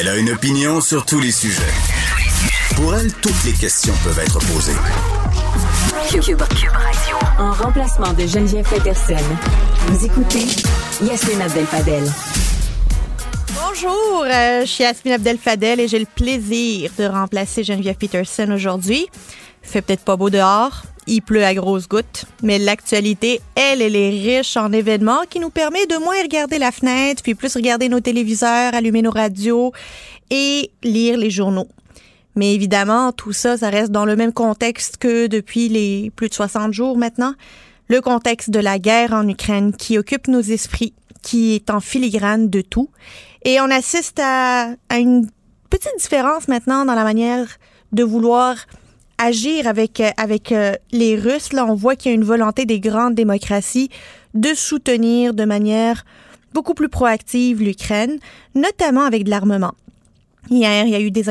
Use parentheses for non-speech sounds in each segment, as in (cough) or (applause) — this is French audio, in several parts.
Elle a une opinion sur tous les sujets. Pour elle, toutes les questions peuvent être posées. Cube, Cube Radio. En remplacement de Geneviève Peterson. Vous écoutez Yasmine Abdel-Fadel. Bonjour, euh, je suis Yasmine Abdel-Fadel et j'ai le plaisir de remplacer Geneviève Peterson aujourd'hui. Fait peut-être pas beau dehors, il pleut à grosses gouttes, mais l'actualité, elle, elle est riche en événements qui nous permet de moins regarder la fenêtre, puis plus regarder nos téléviseurs, allumer nos radios et lire les journaux. Mais évidemment, tout ça, ça reste dans le même contexte que depuis les plus de 60 jours maintenant. Le contexte de la guerre en Ukraine qui occupe nos esprits, qui est en filigrane de tout. Et on assiste à, à une petite différence maintenant dans la manière de vouloir agir avec, avec euh, les Russes. Là, on voit qu'il y a une volonté des grandes démocraties de soutenir de manière beaucoup plus proactive l'Ukraine, notamment avec de l'armement. Hier, il y a eu des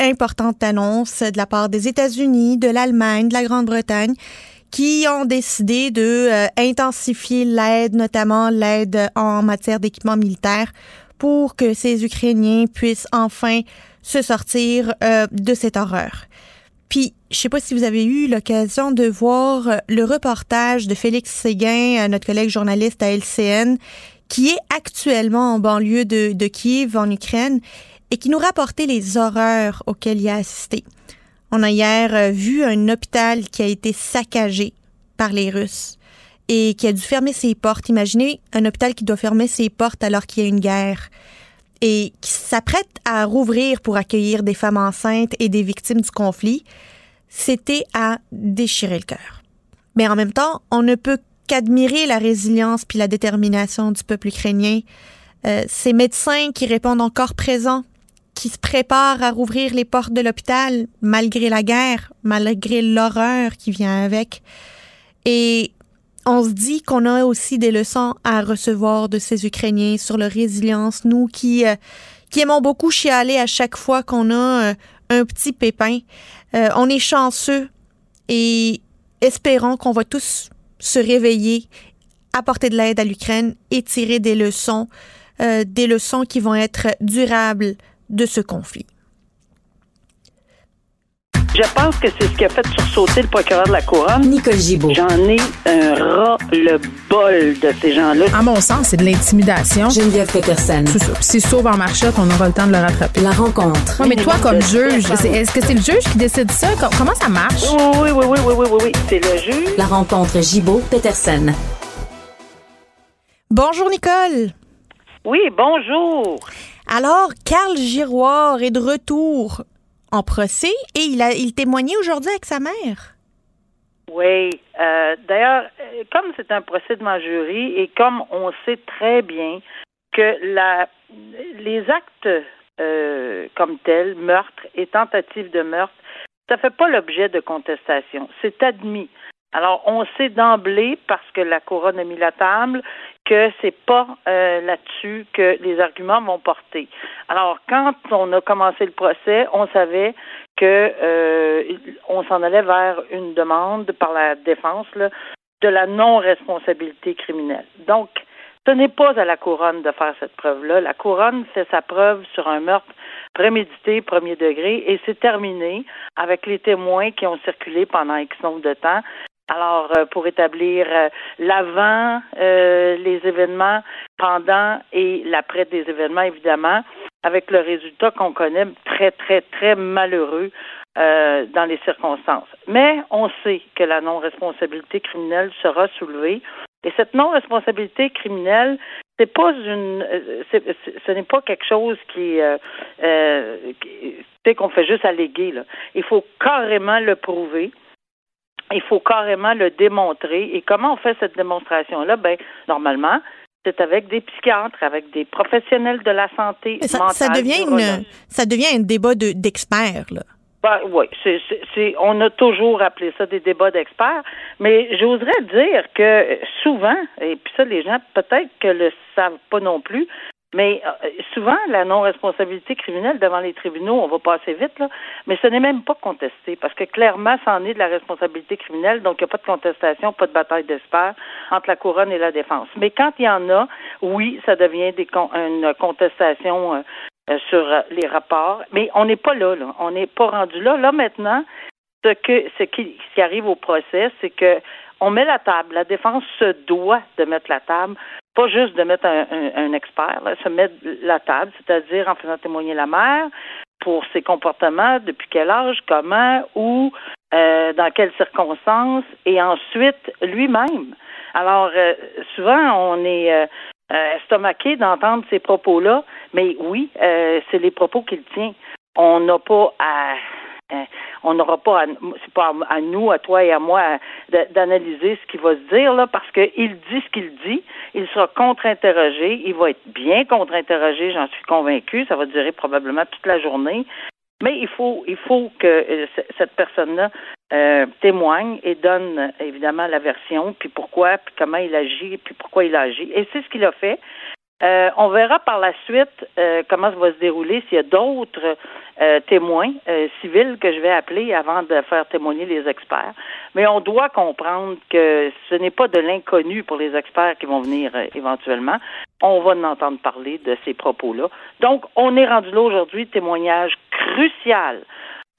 importantes annonces de la part des États-Unis, de l'Allemagne, de la Grande-Bretagne qui ont décidé de euh, intensifier l'aide, notamment l'aide en matière d'équipement militaire, pour que ces Ukrainiens puissent enfin se sortir euh, de cette horreur. Puis, je sais pas si vous avez eu l'occasion de voir euh, le reportage de Félix Séguin, euh, notre collègue journaliste à LCN, qui est actuellement en banlieue de, de Kiev, en Ukraine, et qui nous rapportait les horreurs auxquelles il a assisté. On a hier euh, vu un hôpital qui a été saccagé par les Russes et qui a dû fermer ses portes. Imaginez un hôpital qui doit fermer ses portes alors qu'il y a une guerre et qui s'apprête à rouvrir pour accueillir des femmes enceintes et des victimes du conflit, c'était à déchirer le cœur. Mais en même temps, on ne peut qu'admirer la résilience puis la détermination du peuple ukrainien. Euh, ces médecins qui répondent encore présents, qui se préparent à rouvrir les portes de l'hôpital malgré la guerre, malgré l'horreur qui vient avec. Et on se dit qu'on a aussi des leçons à recevoir de ces Ukrainiens sur leur résilience. Nous qui, euh, qui aimons beaucoup chialer à chaque fois qu'on a euh, un petit pépin, euh, on est chanceux et espérons qu'on va tous se réveiller, apporter de l'aide à l'Ukraine et tirer des leçons, des leçons qui vont être durables de ce conflit. Je pense que c'est ce qui a fait sursauter le procureur de la Couronne. Nicole Gibault. J'en ai un ras le bol de ces gens-là. À mon sens, c'est de l'intimidation. Geneviève Peterson. C'est ça. Puis s'il sauve en marchette, on aura le temps de le rattraper. La rencontre. Ouais, mais toi, comme juge, c'est- est-ce que c'est le juge qui décide ça? Com- Comment ça marche? Oui, oui, oui, oui, oui, oui, oui, oui. C'est le juge. La rencontre Gibault-Peterson. Bonjour Nicole. Oui, bonjour. Alors, Carl Giroir est de retour en procès et il témoignait aujourd'hui avec sa mère. Oui. euh, D'ailleurs, comme c'est un procès devant jury et comme on sait très bien que la, les actes euh, comme tels, meurtre et tentative de meurtre, ça fait pas l'objet de contestation. C'est admis. Alors, on sait d'emblée, parce que la couronne a mis la table, que c'est pas euh, là-dessus que les arguments vont porter. Alors, quand on a commencé le procès, on savait que euh, on s'en allait vers une demande par la défense là, de la non-responsabilité criminelle. Donc, ce n'est pas à la couronne de faire cette preuve-là. La couronne fait sa preuve sur un meurtre prémédité, premier degré, et c'est terminé avec les témoins qui ont circulé pendant X nombre de temps. Alors, euh, pour établir euh, l'avant, euh, les événements, pendant et l'après des événements, évidemment, avec le résultat qu'on connaît très, très, très malheureux euh, dans les circonstances. Mais on sait que la non-responsabilité criminelle sera soulevée. Et cette non-responsabilité criminelle, c'est pas une, euh, ce n'est pas quelque chose qui, euh, euh, qu'on fait juste alléguer. Là. Il faut carrément le prouver. Il faut carrément le démontrer. Et comment on fait cette démonstration-là? Ben, normalement, c'est avec des psychiatres, avec des professionnels de la santé ça, mentale. Ça devient, une, ça devient un débat d'experts, là. Ben, oui, c'est, on a toujours appelé ça des débats d'experts, mais j'oserais dire que souvent, et puis ça, les gens peut-être que le savent pas non plus, mais euh, souvent, la non-responsabilité criminelle devant les tribunaux, on va passer vite, là, mais ce n'est même pas contesté, parce que clairement, c'en est de la responsabilité criminelle, donc il n'y a pas de contestation, pas de bataille d'espère entre la couronne et la défense. Mais quand il y en a, oui, ça devient des une contestation euh, euh, sur les rapports, mais on n'est pas là, là. On n'est pas rendu là. Là, maintenant, ce que ce qui, arrive au procès, c'est que on met la table. La défense se doit de mettre la table, pas juste de mettre un, expert, là, se mettre la table, c'est-à-dire en faisant témoigner la mère pour ses comportements, depuis quel âge, comment, où, euh, dans quelles circonstances, et ensuite lui-même. Alors, souvent, on est euh, estomaqué d'entendre ces propos-là, mais oui, euh, c'est les propos qu'il tient. On n'a pas à euh, on n'aura pas, c'est pas à, nous, à toi et à moi, d'analyser ce qu'il va se dire là, parce qu'il dit ce qu'il dit. Il sera contre-interrogé. Il va être bien contre-interrogé, j'en suis convaincu. Ça va durer probablement toute la journée. Mais il faut, il faut que euh, cette personne-là euh, témoigne et donne évidemment la version, puis pourquoi, puis comment il agit, puis pourquoi il agit. Et c'est ce qu'il a fait. Euh, on verra par la suite euh, comment ça va se dérouler s'il y a d'autres euh, témoins civils que je vais appeler avant de faire témoigner les experts. Mais on doit comprendre que ce n'est pas de l'inconnu pour les experts qui vont venir éventuellement. On va en entendre parler de ces propos-là. Donc, on est rendu là aujourd'hui, témoignage crucial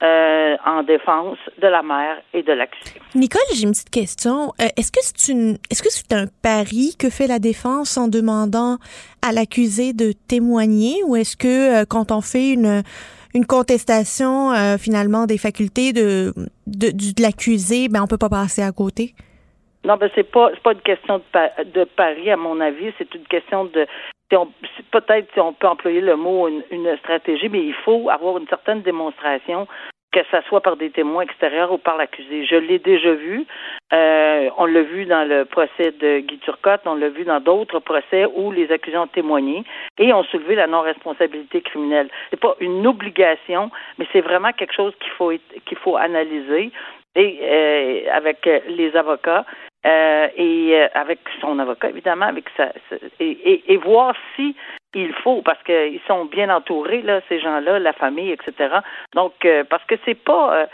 euh, en défense de la mère et de l'accusé. Nicole, j'ai une petite question. Euh, est-ce que c'est une, est-ce que c'est un pari que fait la défense en demandant à l'accusé de témoigner, ou est-ce que euh, quand on fait une une contestation finalement des facultés de de, de, l'accusé, ben on peut pas passer à côté? Non, ben c'est pas c'est pas une question de, de pari à mon avis, c'est une question de peut-être si on peut employer le mot une, une, stratégie, mais il faut avoir une certaine démonstration que ce soit par des témoins extérieurs ou par l'accusé. Je l'ai déjà vu. Euh, on l'a vu dans le procès de Guy Turcotte, on l'a vu dans d'autres procès où les accusés ont témoigné et ont soulevé la non-responsabilité criminelle. C'est pas une obligation, mais c'est vraiment quelque chose qu'il faut qu'il faut analyser euh, avec les avocats euh, et avec son avocat évidemment, avec sa, et, et, voir si il faut parce qu'ils sont bien entourés là, ces gens-là, la famille, etc. Donc parce que c'est pas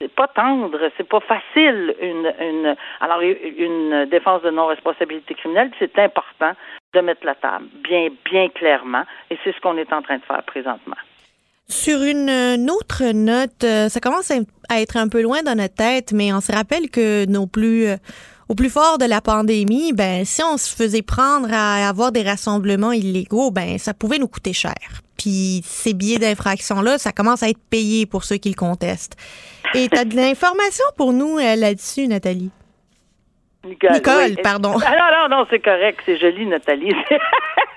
c'est pas tendre, c'est pas facile une, une alors une défense de non-responsabilité criminelle, c'est important de mettre la table bien bien clairement et c'est ce qu'on est en train de faire présentement. Sur une autre note, euh, ça commence à être un peu loin dans notre tête, mais on se rappelle que nos plus euh, au plus fort de la pandémie, ben si on se faisait prendre à avoir des rassemblements illégaux, ben ça pouvait nous coûter cher. Puis ces billets d'infraction là, ça commence à être payé pour ceux qui le contestent. Et tu as de l'information pour nous euh, là-dessus, Nathalie? Nicole, pardon. Ah, non, non, non, c'est correct, c'est joli, Nathalie.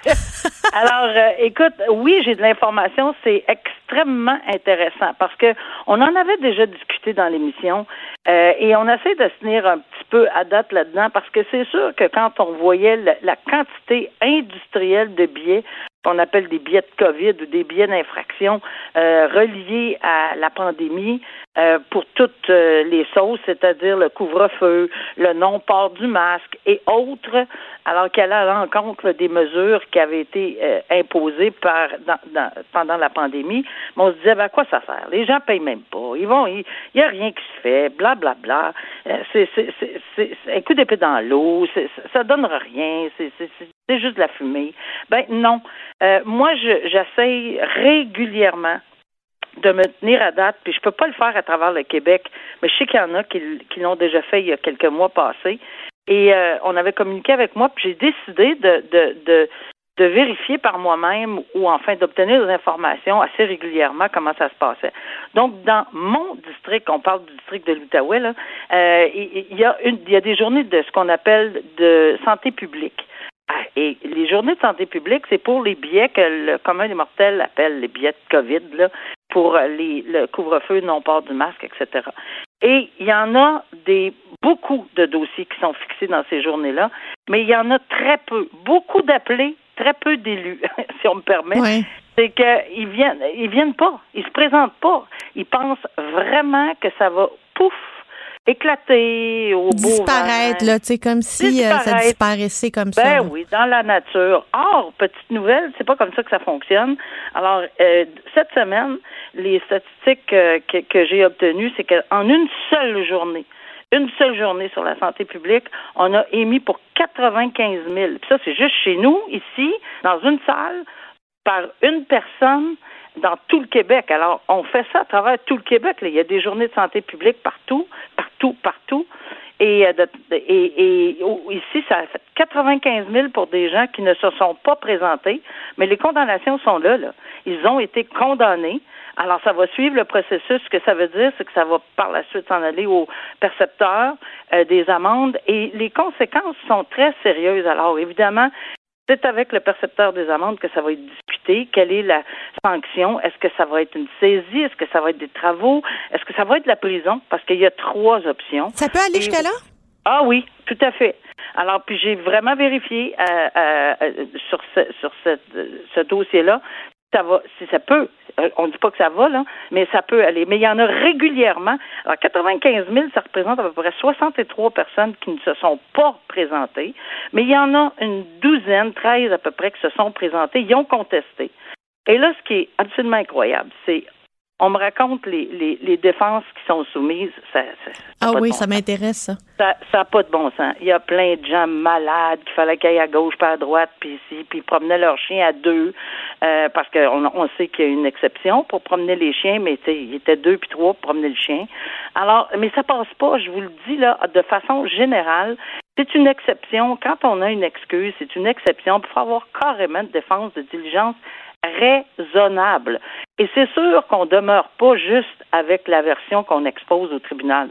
(laughs) Alors, euh, écoute, oui, j'ai de l'information, c'est extrêmement intéressant parce que on en avait déjà discuté dans l'émission euh, et on essaie de se tenir un petit peu à date là-dedans parce que c'est sûr que quand on voyait la quantité industrielle de billets qu'on appelle des billets de COVID ou des billets d'infraction euh, reliés à la pandémie euh, pour toutes les sauces, c'est-à-dire le couvre-feu, le non-port du masque et autres, alors qu'elle a à l'encontre des mesures qui avaient été imposées par dans, pendant la pandémie. Mais on se disait, ben, à quoi ça sert? Les gens payent même pas. Ils vont, il n'y a rien qui se fait, bla bla bla. c'est un coup d'épée dans l'eau, ça donnera rien, c'est juste de la fumée. Ben non. Euh, moi, j'essaye régulièrement de me tenir à date, puis je peux pas le faire à travers le Québec, mais je sais qu'il y en a qui, l'ont déjà fait il y a quelques mois passés. Et euh, on avait communiqué avec moi, puis j'ai décidé de vérifier par moi-même ou enfin d'obtenir des informations assez régulièrement comment ça se passait. Donc, dans mon district, on parle du district de l'Outaouais, euh, il, y a y a des journées de ce qu'on appelle de santé publique. Ah, et les journées de santé publique, c'est pour les billets que le commun des mortels appelle les billets de COVID, pour les, le couvre-feu, non-port du masque, etc. Et il y en a des beaucoup de dossiers qui sont fixés dans ces journées-là, mais il y en a très peu, beaucoup d'appelés, très peu d'élus, (laughs) si on me permet. C'est qu'ils viennent, ils viennent pas, ils se présentent pas. Ils pensent vraiment que ça va pouf éclater au disparaître là, tu sais comme si euh, ça disparaissait comme ben ça. Ben oui, dans la nature. Or, petite nouvelle, c'est pas comme ça que ça fonctionne. Alors euh, cette semaine, les statistiques euh, que, que j'ai obtenues, c'est qu'en une seule journée, une seule journée sur la santé publique, on a émis pour 95 000. Puis ça, c'est juste chez nous, ici, dans une salle, par une personne dans tout le Québec. Alors, on fait ça à travers tout le Québec. Il y a des journées de santé publique partout, partout, partout. Et, euh, et, et, ici, ça a fait 95 000 pour des gens qui ne se sont pas présentés, mais les condamnations sont là. là. Ils ont été condamnés. Alors, ça va suivre le processus. Ce que ça veut dire, c'est que ça va par la suite s'en aller aux percepteurs euh, des amendes et les conséquences sont très sérieuses. Alors, évidemment, c'est avec le percepteur des amendes que ça va être discuté. Quelle est la sanction? Est-ce que ça va être une saisie? Est-ce que ça va être des travaux? Est-ce que ça va être la prison? Parce qu'il y a trois options. Ça peut aller jusqu'à là? Ah oui, tout à fait. Alors, puis j'ai vraiment vérifié euh, euh, sur ce, sur ce dossier-là ça va, si ça peut, euh, on ne dit pas que ça va, là, mais ça peut aller. Mais il y en a régulièrement. Alors, 95 000, ça représente à peu près 63 personnes qui ne se sont pas présentées, mais il y en a une douzaine, 13 à peu près, qui se sont présentées, ils ont contesté. Et là, ce qui est absolument incroyable, c'est on me raconte les, les, les, défenses qui sont soumises. Ça, ah oui, ça m'intéresse, ça. Ça n'a pas de bon sens. Il y a plein de gens malades qu'il fallait qu'ils aillent à gauche, pas à droite, puis ici, puis ils promenaient leurs chiens à deux, euh, parce qu'on on sait qu'il y a une exception pour promener les chiens, mais il était deux puis trois pour promener le chien. Alors, mais ça passe pas, je vous le dis là, de façon générale. C'est une exception. Quand on a une excuse, c'est une exception. Il faut avoir carrément de défense de diligence raisonnable. Et c'est sûr qu'on ne demeure pas juste avec la version qu'on expose au tribunal.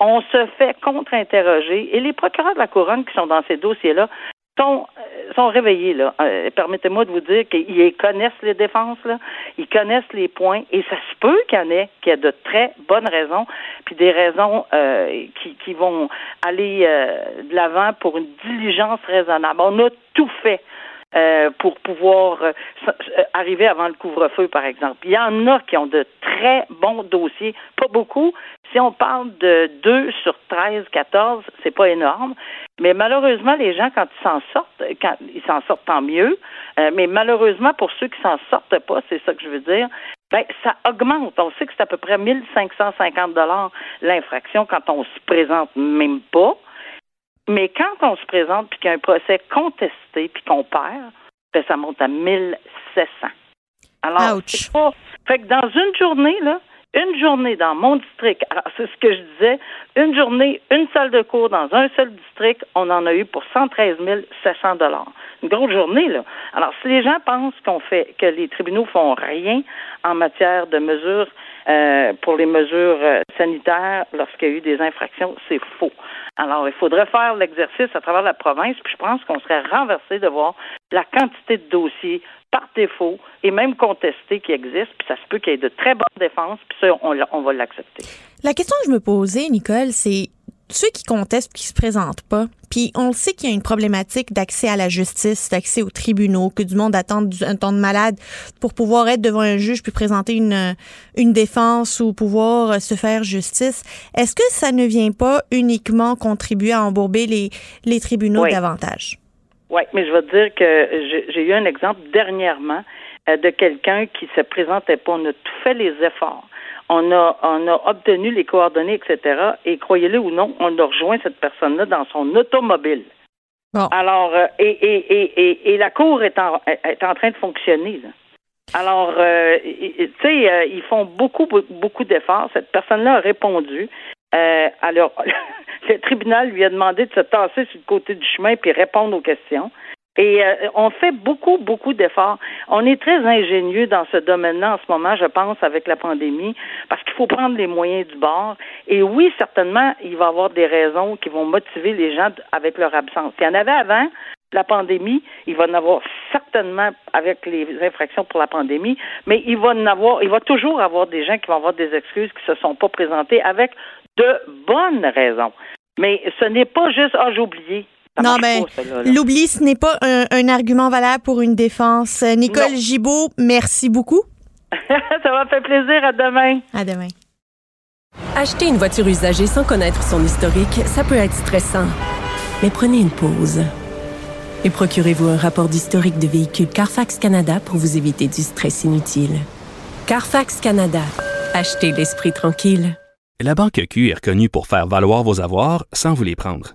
On se fait contre-interroger et les procureurs de la couronne qui sont dans ces dossiers-là sont, euh, sont réveillés. Là. Euh, permettez-moi de vous dire qu'ils connaissent les défenses, là. ils connaissent les points, et ça se peut qu'il y en ait, qu'il y a de très bonnes raisons, puis des raisons euh, qui, qui vont aller de l'avant pour une diligence raisonnable. On a tout fait euh, pour pouvoir euh, euh, arriver avant le couvre-feu, par exemple. Il y en a qui ont de très bons dossiers, pas beaucoup. Si on parle de 2 sur 13, 14, c'est pas énorme. Mais malheureusement, les gens, quand ils s'en sortent, quand ils s'en sortent tant mieux. mais malheureusement, pour ceux qui s'en sortent pas, c'est ça que je veux dire, ben, ça augmente. On sait que c'est à peu près 1550 dollars l'infraction quand on se présente même pas. Mais quand on se présente puis qu'il y a un procès contesté puis qu'on perd, ben, ça monte à 1700. Alors, c'est pas. Fait que dans une journée, là, une journée dans mon district, alors c'est ce que je disais, une journée, une salle de cours dans un seul district, on en a eu pour 113 700 dollars. Une grosse journée, là. Alors, si les gens pensent qu'on fait, que les tribunaux font rien en matière de mesures euh, pour les mesures euh, sanitaires lorsqu'il y a eu des infractions, c'est faux. Alors, il faudrait faire l'exercice à travers la province, puis je pense qu'on serait renversé de voir la quantité de dossiers par défaut et même contestés qui existent, puis ça se peut qu'il y ait de très bonnes défenses, puis ça, on, on va l'accepter. La question que je me posais, Nicole, c'est ceux qui contestent qui se présentent pas, puis on sait qu'il y a une problématique d'accès à la justice, d'accès aux tribunaux, que du monde attend un temps de malade pour pouvoir être devant un juge puis présenter une, une défense ou pouvoir se faire justice. Est-ce que ça ne vient pas uniquement contribuer à embourber les, les tribunaux davantage? Oui, mais je te dire que j'ai eu un exemple dernièrement euh, de quelqu'un qui se présentait pas. On a tout fait les efforts on a, on a obtenu les coordonnées, etc. Et croyez-le ou non, on a rejoint cette personne-là dans son automobile. Alors, euh, et, et, et, et, la cour est en, est en train de fonctionner. Alors, euh, tu sais, euh, ils font beaucoup, beaucoup d'efforts. Cette personne-là a répondu. alors, (laughs) le tribunal lui a demandé de se tasser sur le côté du chemin puis répondre aux questions. Et euh, on fait beaucoup, beaucoup d'efforts. On est très ingénieux dans ce domaine-là en ce moment, je pense, avec la pandémie, parce qu'il faut prendre les moyens du bord. Et oui, certainement, il va y avoir des raisons qui vont motiver les gens avec leur absence. Il y en avait avant, la pandémie, il va en avoir certainement avec les infractions pour la pandémie, mais il va en avoir, il va toujours avoir des gens qui vont avoir des excuses qui se sont pas présentés avec de bonnes raisons. Mais ce n'est pas juste ah j'ai oublié. Non, mais l'oubli, ce n'est pas un, argument valable pour une défense. Nicole Gibault, merci beaucoup. (laughs) Ça m'a fait plaisir. À demain. À demain. Acheter une voiture usagée sans connaître son historique, ça peut être stressant. Mais prenez une pause. Et procurez-vous un rapport d'historique de véhicule Carfax Canada pour vous éviter du stress inutile. Carfax Canada. Achetez l'esprit tranquille. La Banque Q est reconnue pour faire valoir vos avoirs sans vous les prendre.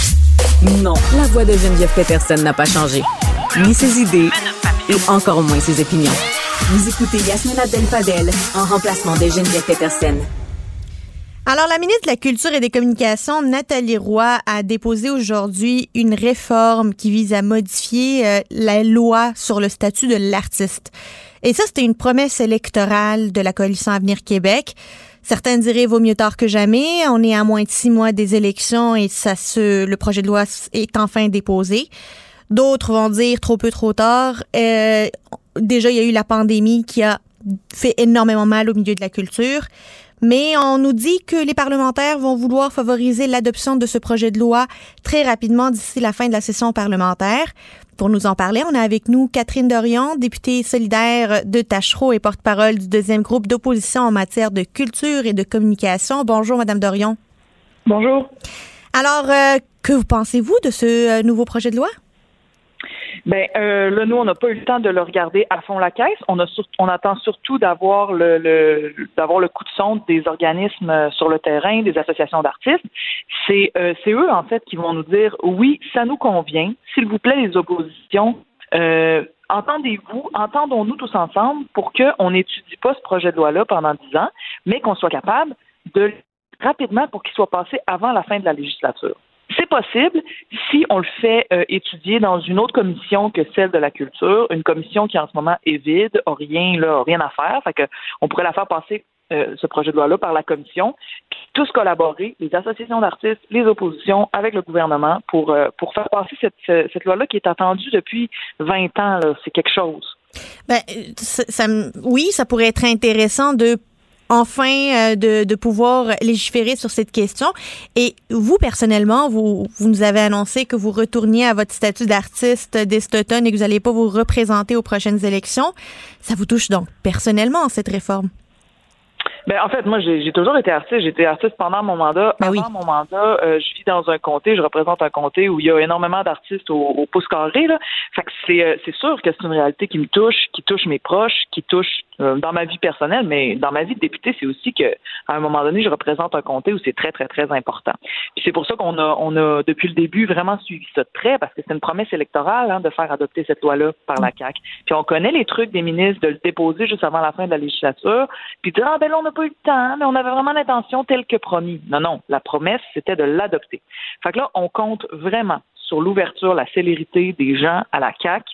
Non, la voix de Geneviève Peterson n'a pas changé. Ni ses idées, et encore moins ses opinions. Vous écoutez Yasmina Abdel-Fadel en remplacement de Geneviève Peterson. Alors, la ministre de la Culture et des Communications, Nathalie Roy, a déposé aujourd'hui une réforme qui vise à modifier euh, la loi sur le statut de l'artiste. Et ça, c'était une promesse électorale de la coalition Avenir Québec. Certains diraient vaut mieux tard que jamais. On est à moins de six mois des élections et ça se, le projet de loi est enfin déposé. D'autres vont dire trop peu, trop tard. Euh, déjà, il y a eu la pandémie qui a fait énormément mal au milieu de la culture. Mais on nous dit que les parlementaires vont vouloir favoriser l'adoption de ce projet de loi très rapidement d'ici la fin de la session parlementaire. Pour nous en parler, on a avec nous Catherine Dorion, députée solidaire de Tachereau et porte-parole du deuxième groupe d'opposition en matière de culture et de communication. Bonjour, Madame Dorion. Bonjour. Alors, euh, que pensez-vous de ce euh, nouveau projet de loi? Ben euh, là, nous, on n'a pas eu le temps de le regarder à fond la caisse. On a on attend surtout d'avoir le, le d'avoir le coup de sonde des organismes euh, sur le terrain, des associations d'artistes. C'est euh, eux en fait qui vont nous dire oui, ça nous convient. S'il vous plaît, les oppositions. Euh, entendez-vous, entendons-nous tous ensemble pour qu'on n'étudie pas ce projet de loi-là pendant dix ans, mais qu'on soit capable de rapidement pour qu'il soit passé avant la fin de la législature. C'est possible si on le fait euh, étudier dans une autre commission que celle de la culture, une commission qui en ce moment est vide, a rien rien à faire, fait que on pourrait la faire passer euh, ce projet de loi-là par la commission, puis tous collaborer, les associations d'artistes, les oppositions, avec le gouvernement pour euh, pour faire passer cette, cette loi-là qui est attendue depuis 20 ans. C'est quelque chose. Ben, oui, ça pourrait être intéressant de enfin euh, de, de, pouvoir légiférer sur cette question. Et vous, personnellement, vous, vous nous avez annoncé que vous retourniez à votre statut d'artiste dès cet et que vous n'allez pas vous représenter aux prochaines élections. Ça vous touche donc personnellement, cette réforme? Ben, en fait, moi, j'ai toujours été artiste. J'étais artiste pendant mon mandat. Ben Avant mon mandat, euh, je vis dans un comté, je représente un comté où il y a énormément d'artistes au, au, pouce carré. Là. Fait que c'est, euh, c'est sûr que c'est une réalité qui me touche, qui touche mes proches, qui touche euh, dans ma vie personnelle, mais dans ma vie de député, c'est aussi que à un moment donné, je représente un comté où c'est très, très, très important. Puis c'est pour ça qu'on a, on a, depuis le début, vraiment suivi ça de près, parce que c'est une promesse électorale hein, de faire adopter cette loi-là par la CAQ. Puis on connaît les trucs des ministres de le déposer juste avant la fin de la législature, puis dire, ah ben là, on n'a pas eu le temps, mais on avait vraiment l'intention telle que promis. Non, non, la promesse, c'était de l'adopter. Fait que là, on compte vraiment sur l'ouverture, la célérité des gens à la CAQ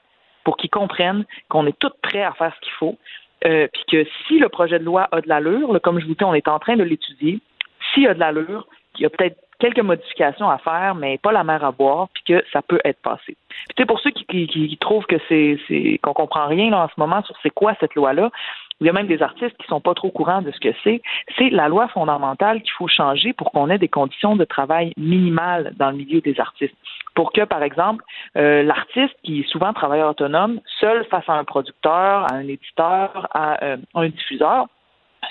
pour qu'ils comprennent qu'on est tous prêts à faire ce qu'il faut, euh, puis que si le projet de loi a de l'allure, comme je vous dis, on est en train de l'étudier, s'il a de l'allure, qu'il y a peut-être quelques modifications à faire, mais pas la mer à boire, puis que ça peut être passé. Puis pour ceux qui, trouvent que c'est qu'on comprend rien là, en ce moment sur c'est quoi cette loi-là, il y a même des artistes qui sont pas trop courants de ce que c'est. C'est la loi fondamentale qu'il faut changer pour qu'on ait des conditions de travail minimales dans le milieu des artistes. Pour que, par exemple, euh, l'artiste, qui est souvent travailleur autonome, seul face à un producteur, à un éditeur, à euh, un diffuseur,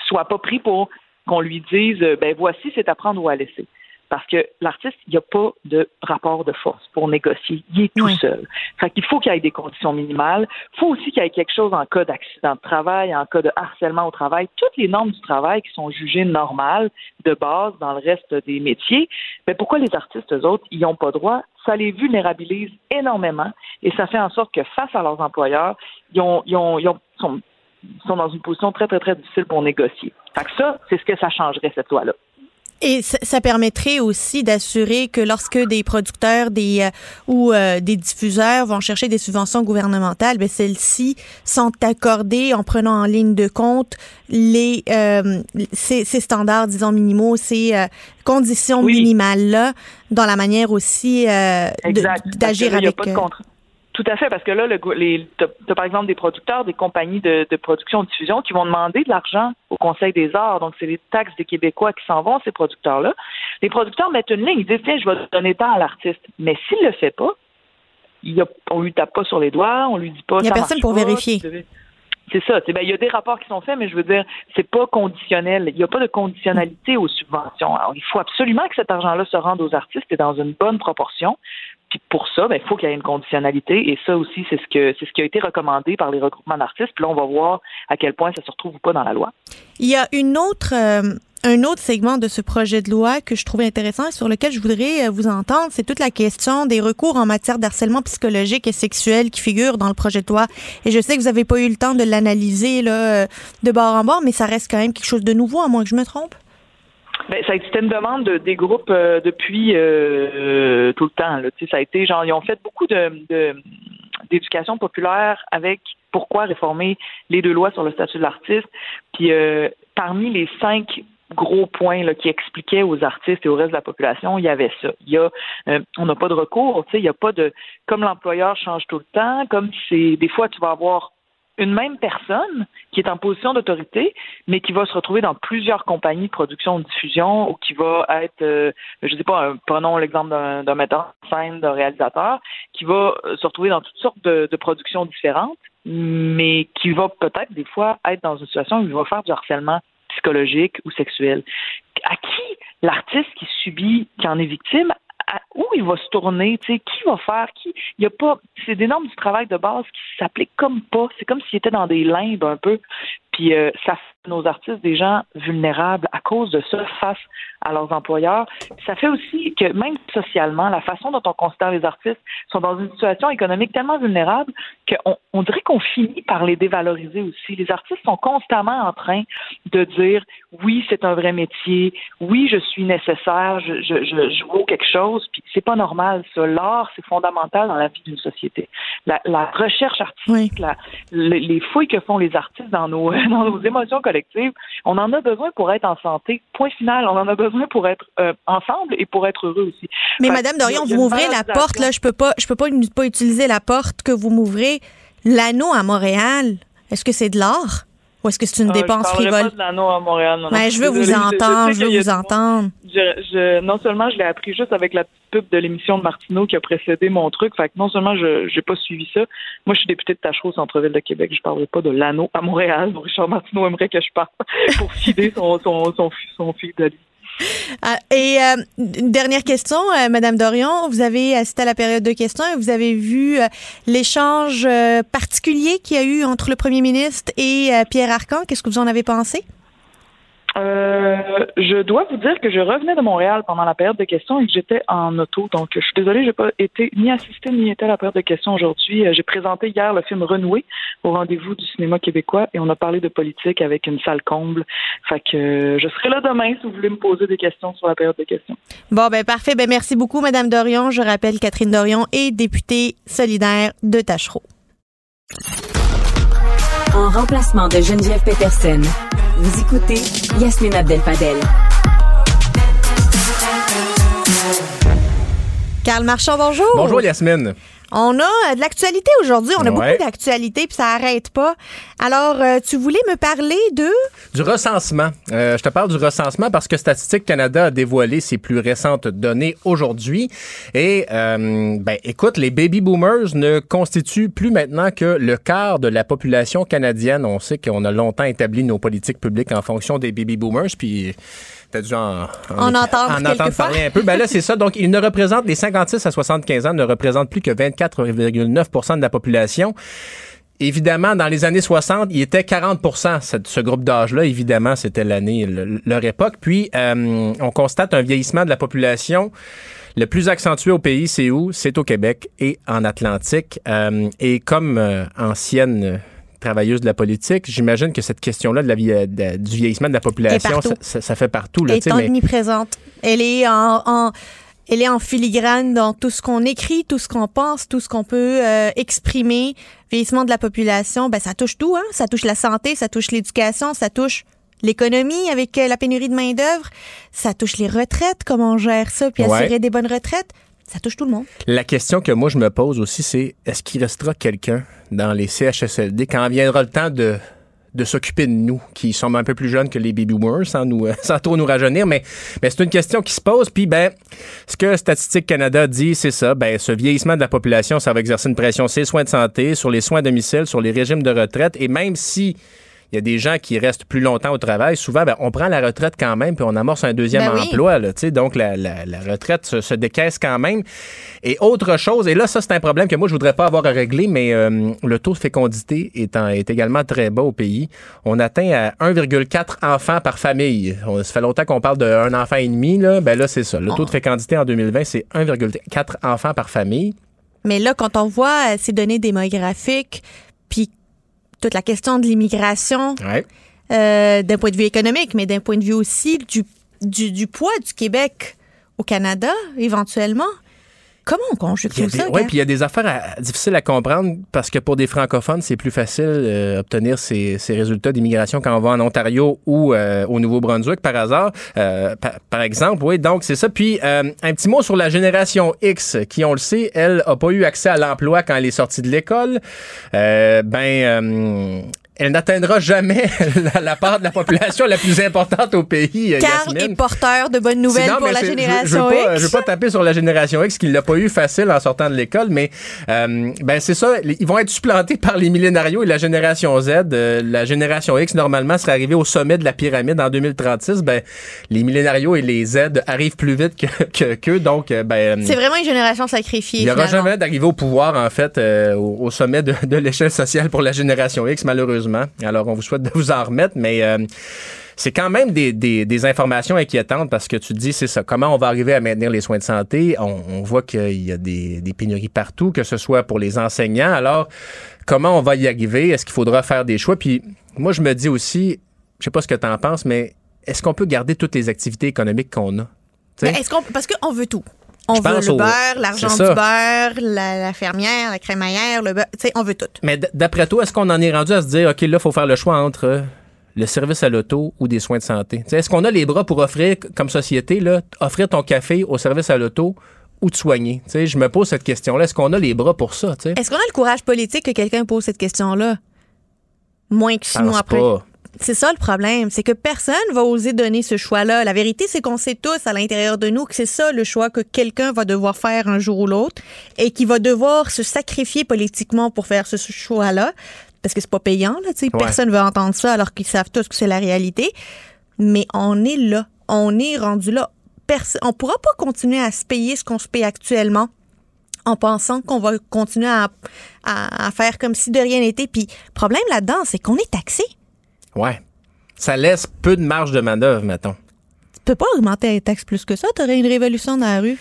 soit pas pris pour qu'on lui dise, ben voici, c'est à prendre ou à laisser. Parce que l'artiste, il n'y a pas de rapport de force pour négocier. Il est tout seul. Fait qu'il faut qu'il y ait des conditions minimales. Il faut aussi qu'il y ait quelque chose en cas d'accident de travail, en cas de harcèlement au travail. Toutes les normes du travail qui sont jugées normales de base dans le reste des métiers. Mais pourquoi les artistes, eux autres, ils n'ont pas droit? Ça les vulnérabilise énormément et ça fait en sorte que face à leurs employeurs, ils, ont, ils, ont, ils ont, sont, sont dans une position très, très, très difficile pour négocier. Fait que ça, c'est ce que ça changerait, cette loi-là. Et ça, permettrait aussi d'assurer que lorsque des producteurs des euh, ou euh, des diffuseurs vont chercher des subventions gouvernementales, ben celles-ci sont accordées en prenant en ligne de compte les euh, ces, ces, standards, disons minimaux, ces conditions minimales là, dans la manière aussi d'agir avec. pas de tout à fait, parce que là, le, les, as, par exemple des producteurs, des compagnies de, de production de diffusion qui vont demander de l'argent au Conseil des arts. Donc, c'est les taxes des Québécois qui s'en vont, ces producteurs-là. Les producteurs mettent une ligne, ils disent, tiens, je vais donner tant à l'artiste. Mais s'il le fait pas, il a, on lui tape pas sur les doigts, on lui dit pas. Il n'y a personne pour vérifier. C'est ça. Ben, il y a des rapports qui sont faits, mais je veux dire, c'est pas conditionnel. Il n'y a pas de conditionnalité aux subventions. Alors, il faut absolument que cet argent-là se rende aux artistes et dans une bonne proportion. Puis pour ça, ben, il faut qu'il y ait une conditionnalité. Et ça aussi, c'est ce que c'est ce qui a été recommandé par les regroupements d'artistes. Puis là, on va voir à quel point ça se retrouve ou pas dans la loi. Il y a une autre euh, un autre segment de ce projet de loi que je trouvais intéressant et sur lequel je voudrais euh, vous entendre, c'est toute la question des recours en matière d'harcèlement psychologique et sexuel qui figure dans le projet de loi. Et je sais que vous n'avez pas eu le temps de l'analyser euh, de bord en bord, mais ça reste quand même quelque chose de nouveau, à moins que je me trompe. Ben, ça a été une demande de, des groupes euh, depuis euh, tout le temps. Là. Ça a été genre ils ont fait beaucoup de, d'éducation populaire avec pourquoi réformer les deux lois sur le statut de l'artiste. Puis euh, parmi les cinq gros points là, qui expliquaient aux artistes et au reste de la population, il y avait ça. Il y a, on n'a pas de recours, il n'y a pas de, comme l'employeur change tout le temps, comme c'est, des fois tu vas avoir une même personne qui est en position d'autorité, mais qui va se retrouver dans plusieurs compagnies de production ou de diffusion, ou qui va être, euh, je ne sais pas, prenons l'exemple d'un metteur en scène, d'un réalisateur, qui va euh, se retrouver dans toutes sortes de, productions différentes, mais qui va peut-être des fois être dans une situation où il va faire du harcèlement psychologique ou sexuel. À qui l'artiste qui subit, qui en est victime, où il va se tourner, tu sais, qui va faire, qui, y a pas, c'est des normes du travail de base qui s'appliquent comme pas, c'est comme s'il était dans des limbes un peu, puis euh, ça fait nos artistes des gens vulnérables à cause de ça face à leurs employeurs. Ça fait aussi que même socialement, la façon dont on considère les artistes sont dans une situation économique tellement vulnérable qu'on on dirait qu'on finit par les dévaloriser aussi. Les artistes sont constamment en train de dire oui, c'est un vrai métier, oui, je suis nécessaire, je, je, je, je vaux quelque chose, puis c'est pas normal, ça. L'art, c'est fondamental dans la vie d'une société. La, la recherche artistique, la, les, les fouilles que font les artistes dans nos, (laughs) dans nos émotions collectives, on en a besoin pour être en santé. Point final. On en a besoin pour être euh, ensemble et pour être heureux aussi. Mais Madame Dorion, vous m'ouvrez la porte là. Je peux pas, je peux pas, pas utiliser la porte que vous m'ouvrez. L'anneau à Montréal. Est-ce que c'est de l'art? Ou est-ce que c'est une ah, dépense frivole? Pas de l'anneau à Montréal. Non, ben, je veux vous entendre, je, veux vous entendre. Je, non seulement je l'ai appris juste avec la pub de l'émission de Martineau qui a précédé mon truc, fait que non seulement je n'ai pas suivi ça, moi je suis député de Tachereau, centre-ville de Québec, je parlerai pas de l'anneau à Montréal. (laughs) Richard Martineau aimerait que je parle (laughs) pour fider son, son, son, son fils de lui. Et euh, une dernière question, euh, Madame Dorion. Vous avez assisté à la période de questions et vous avez vu euh, l'échange particulier qu'il y a eu entre le Premier ministre et Pierre Arcan. Qu'est-ce que vous en avez pensé? Euh, je dois vous dire que je revenais de Montréal pendant la période de questions et que j'étais en auto. Donc, je suis désolée, j'ai pas été ni assisté ni été à la période de questions aujourd'hui. Euh, j'ai présenté hier le film Renoué au rendez-vous du cinéma québécois et on a parlé de politique avec une salle comble. Fait que euh, je serai là demain si vous voulez me poser des questions sur la période de questions. Bon, ben parfait. Ben merci beaucoup, Madame Dorion. Je rappelle Catherine Dorion est députée solidaire de Tachereau. En remplacement de Geneviève Peterson, vous écoutez Yasmine Abdel-Fadel. Carl Marchand, bonjour. Bonjour Yasmine. On a euh, de l'actualité aujourd'hui. On a beaucoup d'actualité, puis ça arrête pas. Alors, euh, tu voulais me parler de... Du recensement. Euh, je te parle du recensement parce que Statistique Canada a dévoilé ses plus récentes données aujourd'hui. Et, ben, écoute, les baby boomers ne constituent plus maintenant que le quart de la population canadienne. On sait qu'on a longtemps établi nos politiques publiques en fonction des baby boomers, puis T'as dû en, En entendre en entendre quelquefois. parler un peu. Ben là, c'est ça. Donc, ils ne représentent, les 56 à 75 ans ne représentent plus que 24,9% de la population. Évidemment, dans les années 60, il était 40 cette- ce groupe d'âge-là. Évidemment, c'était l'année, le- leur époque. Puis, euh, on constate un vieillissement de la population le plus accentué au pays. C'est où? C'est au Québec et en Atlantique. Euh, et comme euh, ancienne travailleuse de la politique, j'imagine que cette question-là de la vie- de- du vieillissement de la population, ça, ça- ça fait partout. Là, Elle est mais- omniprésente. Elle est en, en- elle est en filigrane dans tout ce qu'on écrit, tout ce qu'on pense, tout ce qu'on peut euh, exprimer. Vieillissement de la population, ben ça touche tout, hein. Ça touche la santé, ça touche l'éducation, ça touche l'économie avec euh, la pénurie de main d'œuvre, ça touche les retraites, comment on gère ça, puis Ouais. assurer des bonnes retraites. Ça touche tout le monde. La question que moi je me pose aussi, c'est est-ce qu'il restera quelqu'un dans les CHSLD quand viendra le temps de de s'occuper de nous, qui sommes un peu plus jeunes que les baby boomers, sans, nous, (laughs) sans trop nous rajeunir, mais, mais c'est une question qui se pose. Puis, ben, ce que Statistique Canada dit, c'est ça. Ben, ce vieillissement de la population, ça va exercer une pression sur les soins de santé, sur les soins à domicile, sur les régimes de retraite. Et même si il y a des gens qui restent plus longtemps au travail, souvent, ben, on prend la retraite quand même, puis on amorce un deuxième Ben oui. emploi. Là, tu sais. donc, la, la- la retraite se, se décaisse quand même. Et autre chose, et là, ça, c'est un problème que moi, je voudrais pas avoir à régler, mais euh, le taux de fécondité est, en- est également très bas au pays. On atteint à 1,4 enfants par famille. On- ça fait longtemps qu'on parle d'un enfant et demi. Là. Ben là, c'est ça. Le taux de fécondité en 2020, c'est 1,4 enfants par famille. Mais là, quand on voit euh, ces données démographiques, toute la question de l'immigration, Ouais. euh, d'un point de vue économique, mais d'un point de vue aussi du, du, du poids du Québec au Canada, éventuellement. Comment on conjugue tout des- ça? Gab? puis il y a des affaires à- difficiles à comprendre parce que pour des francophones, c'est plus facile euh, obtenir ces, ces résultats d'immigration quand on va en Ontario ou euh, au Nouveau-Brunswick par hasard. Euh, par, par exemple, oui, donc c'est ça. Puis euh, un petit mot sur la génération X qui, on le sait, elle a pas eu accès à l'emploi quand elle est sortie de l'école. Euh, ben, euh, elle n'atteindra jamais (laughs) la, la part de la population la plus importante au pays. euh, Carl Yasmine. est porteur de bonnes nouvelles pour la c'est- je- génération je, veux pas, X. Je veux pas taper sur la génération X qui l'a pas eu facile en sortant de l'école, mais euh, ben c'est ça. Ils vont être supplantés par les millénarios et la génération Z. Euh, la génération X normalement serait arrivée au sommet de la pyramide en 2036. Ben les millénarios et les Z arrivent plus vite que que- qu'eux, donc ben C'est vraiment une génération sacrifiée. il n'y aura jamais d'arrivée au pouvoir, en fait, euh, au, au sommet de, de l'échelle sociale pour la génération X, malheureusement. Alors, on vous souhaite de vous en remettre, mais euh, c'est quand même des, informations inquiétantes parce que tu dis, c'est ça, comment on va arriver à maintenir les soins de santé? On, voit qu'il y a des, pénuries partout, que ce soit pour les enseignants. Alors, comment on va y arriver? Est-ce qu'il faudra faire des choix? Puis, moi, je me dis aussi, je sais pas ce que tu en penses, mais est-ce qu'on peut garder toutes les activités économiques qu'on a? Qu'on parce qu'on veut tout. On Je veut le au- beurre, l'argent du beurre, la, la fermière, la crémaillère, le beurre. Tu sais, on veut tout. Mais d'après toi, est-ce qu'on en est rendu à se dire, OK, là, il faut faire le choix entre euh, le service à l'auto ou des soins de santé? Tu sais, Est-ce qu'on a les bras pour offrir, comme société, là, offrir ton café au service à l'auto ou te soigner? Tu sais, Je me pose cette question-là. Est-ce qu'on a les bras pour ça? tu sais? Est-ce qu'on a le courage politique que quelqu'un pose cette question-là? Moins que six mois après? pas. C'est ça le problème, c'est que personne va oser donner ce choix-là. La vérité, c'est qu'on sait tous à l'intérieur de nous que c'est ça le choix que quelqu'un va devoir faire un jour ou l'autre et qui va devoir se sacrifier politiquement pour faire ce choix-là. Parce que c'est pas payant, là, tu sais. Ouais. Personne veut entendre ça alors qu'ils savent tous que c'est la réalité. Mais on est là. On est rendu là. Perso- on pourra pas continuer à se payer ce qu'on se paye actuellement en pensant qu'on va continuer à, à- à faire comme si de rien n'était. Puis, le problème là-dedans, c'est qu'on est taxé. Ouais. Ça laisse peu de marge de manœuvre, mettons. Tu peux pas augmenter les taxes plus que ça. T'aurais une révolution dans la rue.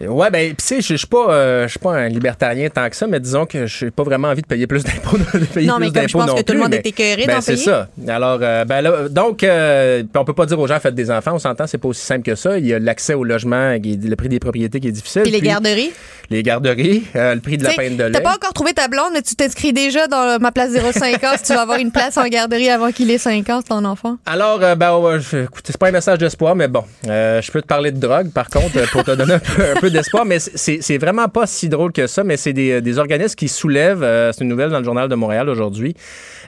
Ouais, ben, pis tu sais, je suis pas, euh, je suis pas un libertarien tant que ça, mais disons que je n'ai pas vraiment envie de payer plus d'impôts. Non, mais comme je pense que tout le monde mais- est écœuré ben, c'est ça. Alors, euh, ben là, donc, euh, on peut pas dire aux gens faites des enfants. On s'entend, c'est pas aussi simple que ça. Il y a l'accès au logement, qui est- le prix des propriétés qui est difficile. Puis les garderies? Les garderies, euh, le prix de la peine de lait. T'as pas encore trouvé ta blonde, mais tu t'inscris déjà dans ma place 05 ans si tu vas avoir une place en garderie avant qu'il ait 5 ans, ton enfant. Alors, ben, ouais, je- écoute, c'est pas un message d'espoir, mais bon, je peux te parler de drogue, par contre, pour te donner un peu, un peu d'espoir, mais c'est vraiment pas si drôle que ça, mais c'est des, des organismes qui soulèvent, euh, c'est une nouvelle dans le Journal de Montréal aujourd'hui,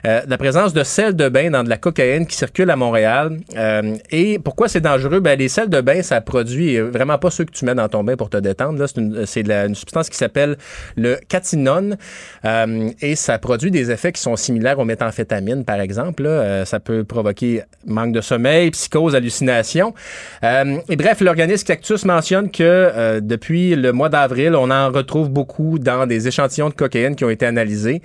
euh, la présence de sel de bain dans de la cocaïne qui circule à Montréal. Euh, et pourquoi c'est dangereux? Ben, les sels de bain, ça produit euh, vraiment pas ceux que tu mets dans ton bain pour te détendre. C'est une, substance qui s'appelle le catinone euh, et ça produit des effets qui sont similaires aux méthamphétamines, par exemple. Euh, ça peut provoquer manque de sommeil, psychose, hallucination. Euh, et bref, l'organisme Cactus mentionne que euh, depuis le mois d'avril, on en retrouve beaucoup dans des échantillons de cocaïne qui ont été analysés.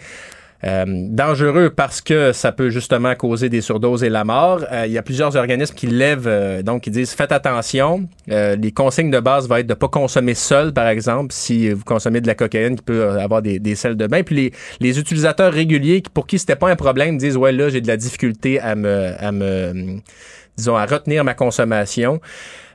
Euh, dangereux parce que ça peut justement causer des surdoses et la mort. Euh, il y a plusieurs organismes qui lèvent, euh, donc qui disent faites attention. Euh, les consignes de base vont être de pas consommer seul, par exemple, si vous consommez de la cocaïne qui peut avoir des, des sels de bain. Puis les, les utilisateurs réguliers pour qui c'était pas un problème disent ouais là j'ai de la difficulté à me, à me disons à retenir ma consommation.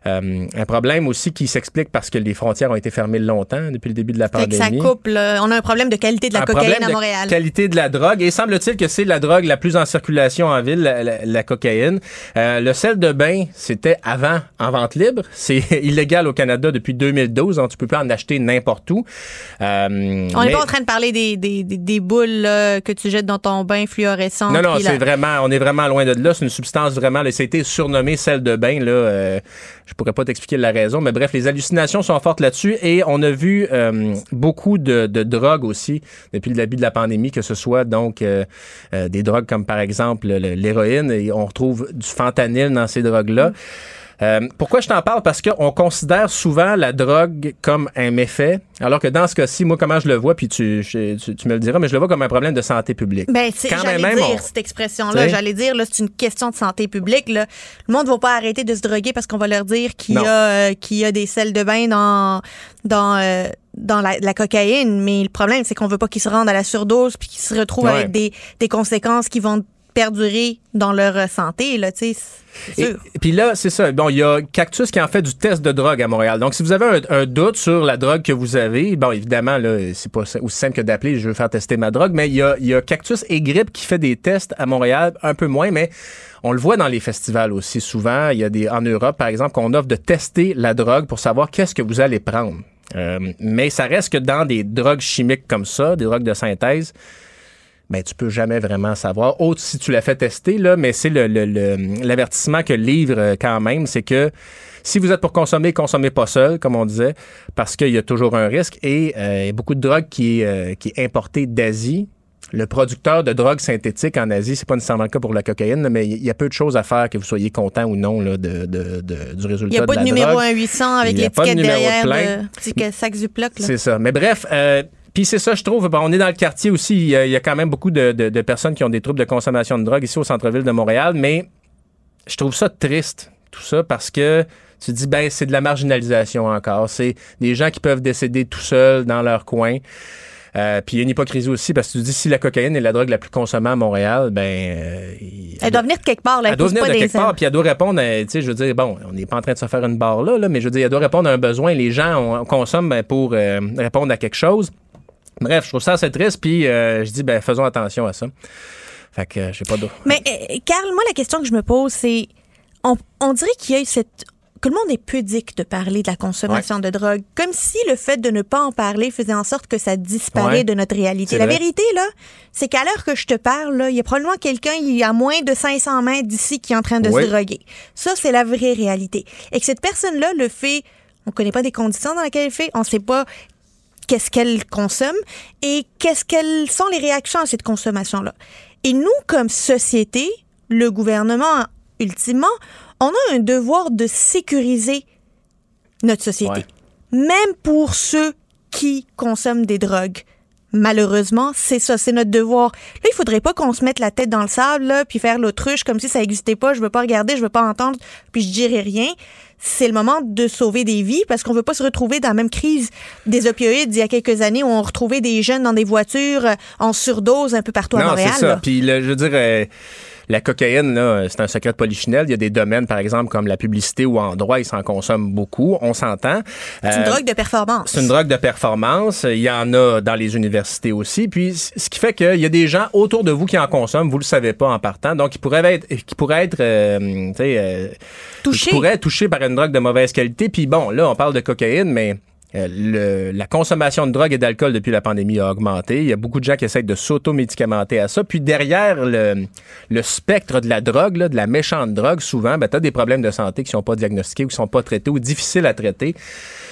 Euh, un problème aussi qui s'explique parce que les frontières ont été fermées longtemps depuis le début de la Fait que pandémie. ça coupe, là. On a un problème de qualité de la Un cocaïne à de Montréal. qualité de la drogue. Et semble-t-il que c'est la drogue la plus en circulation en ville, la, la- la cocaïne. Euh, le sel de bain, c'était avant en vente libre. C'est (laughs) illégal au Canada depuis 2012. Donc, tu peux pas en acheter n'importe où. Euh, On n'est mais- pas en train de parler des, des, des, des boules là, que tu jettes dans ton bain fluorescent. Non, non, c'est vraiment, on est vraiment loin de là. C'est une substance vraiment, été surnommé sel de bain, là. euh, je pourrais pas t'expliquer la raison, mais bref, les hallucinations sont fortes là-dessus et on a vu euh, beaucoup de, de drogues aussi depuis le début de la pandémie, que ce soit donc euh, euh, des drogues comme par exemple le- l'héroïne et on retrouve du fentanyl dans ces drogues-là. Euh, pourquoi je t'en parle? Parce qu'on considère souvent la drogue comme un méfait, alors que dans ce cas-ci, moi, comment je le vois, puis tu, je- tu, tu me le diras, mais je le vois comme un problème de santé publique. Ben, c'est, Quand j'allais même, dire on- cette expression-là. J'allais dire, là, c'est une question de santé publique. Là. Le monde ne va pas arrêter de se droguer parce qu'on va leur dire qu'il y a, euh, qu'il y a des sels de bain dans, dans, euh, dans la, la cocaïne. Mais le problème, c'est qu'on veut pas qu'ils se rendent à la surdose puis qu'ils se retrouvent Ouais. avec des, des conséquences qui vont perdurer dans leur santé. Là, tu sais, puis là, c'est ça. Bon, il y a Cactus qui en fait du test de drogue à Montréal. Donc, si vous avez un, un doute sur la drogue que vous avez, bon, évidemment, là, c'est pas aussi simple que d'appeler, je veux faire tester ma drogue, mais il y a, y a Cactus et Grippe qui fait des tests à Montréal, un peu moins, mais on le voit dans les festivals aussi souvent. Il y a des, en Europe, par exemple, qu'on offre de tester la drogue pour savoir qu'est-ce que vous allez prendre. Euh, mais ça reste que dans des drogues chimiques comme ça, des drogues de synthèse, ben, tu peux jamais vraiment savoir. Autre si tu l'as fait tester, là, mais c'est le, le- le- l'avertissement que livre euh, quand même, c'est que si vous êtes pour consommer, consommez pas seul, comme on disait, parce qu'il y a toujours un risque. Et euh, il y a beaucoup de drogue qui euh, qui est importée d'Asie. Le producteur de drogue synthétique en Asie, c'est pas nécessairement le cas pour la cocaïne, mais il y a peu de choses à faire que vous soyez content ou non là, de, de- de- du résultat Il n'y a pas de, la numéro drogue. 1-800 avec Il y a pas de l'étiquette derrière de petit sac Ziploc. C'est ça. Mais bref, euh, puis c'est ça, je trouve. Bon, on est dans le quartier aussi. Il y a, il y a quand même beaucoup de, de- de personnes qui ont des troubles de consommation de drogue ici au centre-ville de Montréal. Mais je trouve ça triste, tout ça, parce que tu te dis, ben, c'est de la marginalisation encore. C'est des gens qui peuvent décéder tout seuls dans leur coin. Euh, puis il y a une hypocrisie aussi parce que tu te dis si la cocaïne est la drogue la plus consommée à Montréal, ben euh, Elle doit venir de quelque part. Là. elle doit venir de quelque part, puis elle doit répondre à, tu sais, je veux dire, bon, on n'est pas en train de se faire une barre là, là, mais je veux dire, elle doit répondre à un besoin. Les gens on, consomment ben, pour euh, répondre à quelque chose. Bref, je trouve ça assez triste, puis euh, je dis, ben, faisons attention à ça. Fait que, euh, je sais pas d'autre. Mais, euh, Carl, moi, la question que je me pose, c'est on, on dirait qu'il y a eu cette. que le monde est pudique de parler de la consommation de drogue, comme si le fait de ne pas en parler faisait en sorte que ça disparaît Ouais. de notre réalité. La vrai. vérité, là, c'est qu'à l'heure que je te parle, là, il y a probablement quelqu'un, il y a moins de 500 mètres d'ici qui est en train de Oui. se droguer. Ça, c'est la vraie réalité. Et que cette personne-là le fait, on connaît pas des conditions dans lesquelles elle le fait, on sait pas qu'est-ce qu'elle consomme et qu'est-ce quelles sont les réactions à cette consommation-là. Et nous, comme société, le gouvernement, ultimement, on a un devoir de sécuriser notre société. Même pour ceux qui consomment des drogues. Malheureusement, c'est ça, c'est notre devoir. Là, il faudrait pas qu'on se mette la tête dans le sable, là, puis faire l'autruche comme si ça n'existait pas. Je veux pas regarder, je veux pas entendre, puis je dirai rien. C'est le moment de sauver des vies parce qu'on veut pas se retrouver dans la même crise des opioïdes il y a quelques années où on retrouvait des jeunes dans des voitures euh, en surdose un peu partout à non, Montréal. c'est ça. Puis, le- je veux dire, euh, la cocaïne, là, c'est un secret de polichinelle. Il y a des domaines, par exemple, comme la publicité ou en droit, ils s'en consomment beaucoup. On s'entend. C'est une Euh, drogue de performance. C'est une drogue de performance. Il y en a dans les universités aussi. Puis, ce qui fait qu'il y a des gens autour de vous qui en consomment, vous le savez pas en partant. Donc, ils pourraient être, qui pourraient être, euh, tu sais, euh, Touchés. pourraient être touchés par une drogue de mauvaise qualité. Puis bon, là, on parle de cocaïne, mais le- la consommation de drogue et d'alcool depuis la pandémie a augmenté. Il y a beaucoup de gens qui essaient de s'auto-médicamenter à ça. Puis derrière le, le spectre de la drogue, là, de la méchante drogue, souvent, ben, tu as des problèmes de santé qui sont pas diagnostiqués ou qui sont pas traités ou difficiles à traiter.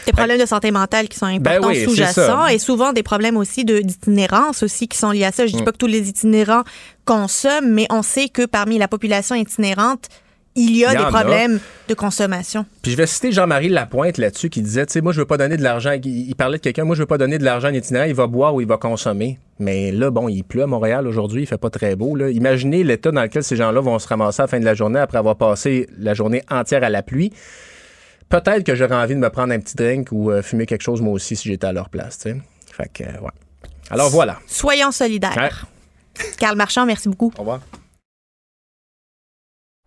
Des problèmes de santé mentale qui sont importants, Ben oui, sous-jacents, et souvent des problèmes aussi d'itinérance aussi qui sont liés à ça. Je dis Mm. pas que tous les itinérants consomment, mais on sait que parmi la population itinérante, il y a Il y des a. problèmes de consommation. Puis je vais citer Jean-Marie Lapointe là-dessus qui disait, tu sais, moi je veux pas donner de l'argent. Il, il parlait de quelqu'un, moi je veux pas donner de l'argent à un itinérant, il va boire ou il va consommer. Mais là, bon, il pleut à Montréal aujourd'hui, il fait pas très beau. Là. Imaginez l'état dans lequel ces gens-là vont se ramasser à la fin de la journée après avoir passé la journée entière à la pluie. Peut-être que j'aurais envie de me prendre un petit drink ou euh, fumer quelque chose moi aussi si j'étais à leur place, sais. Fait que, euh, ouais. Alors voilà. Soyons solidaires. Carl Marchand, merci beaucoup. Au revoir.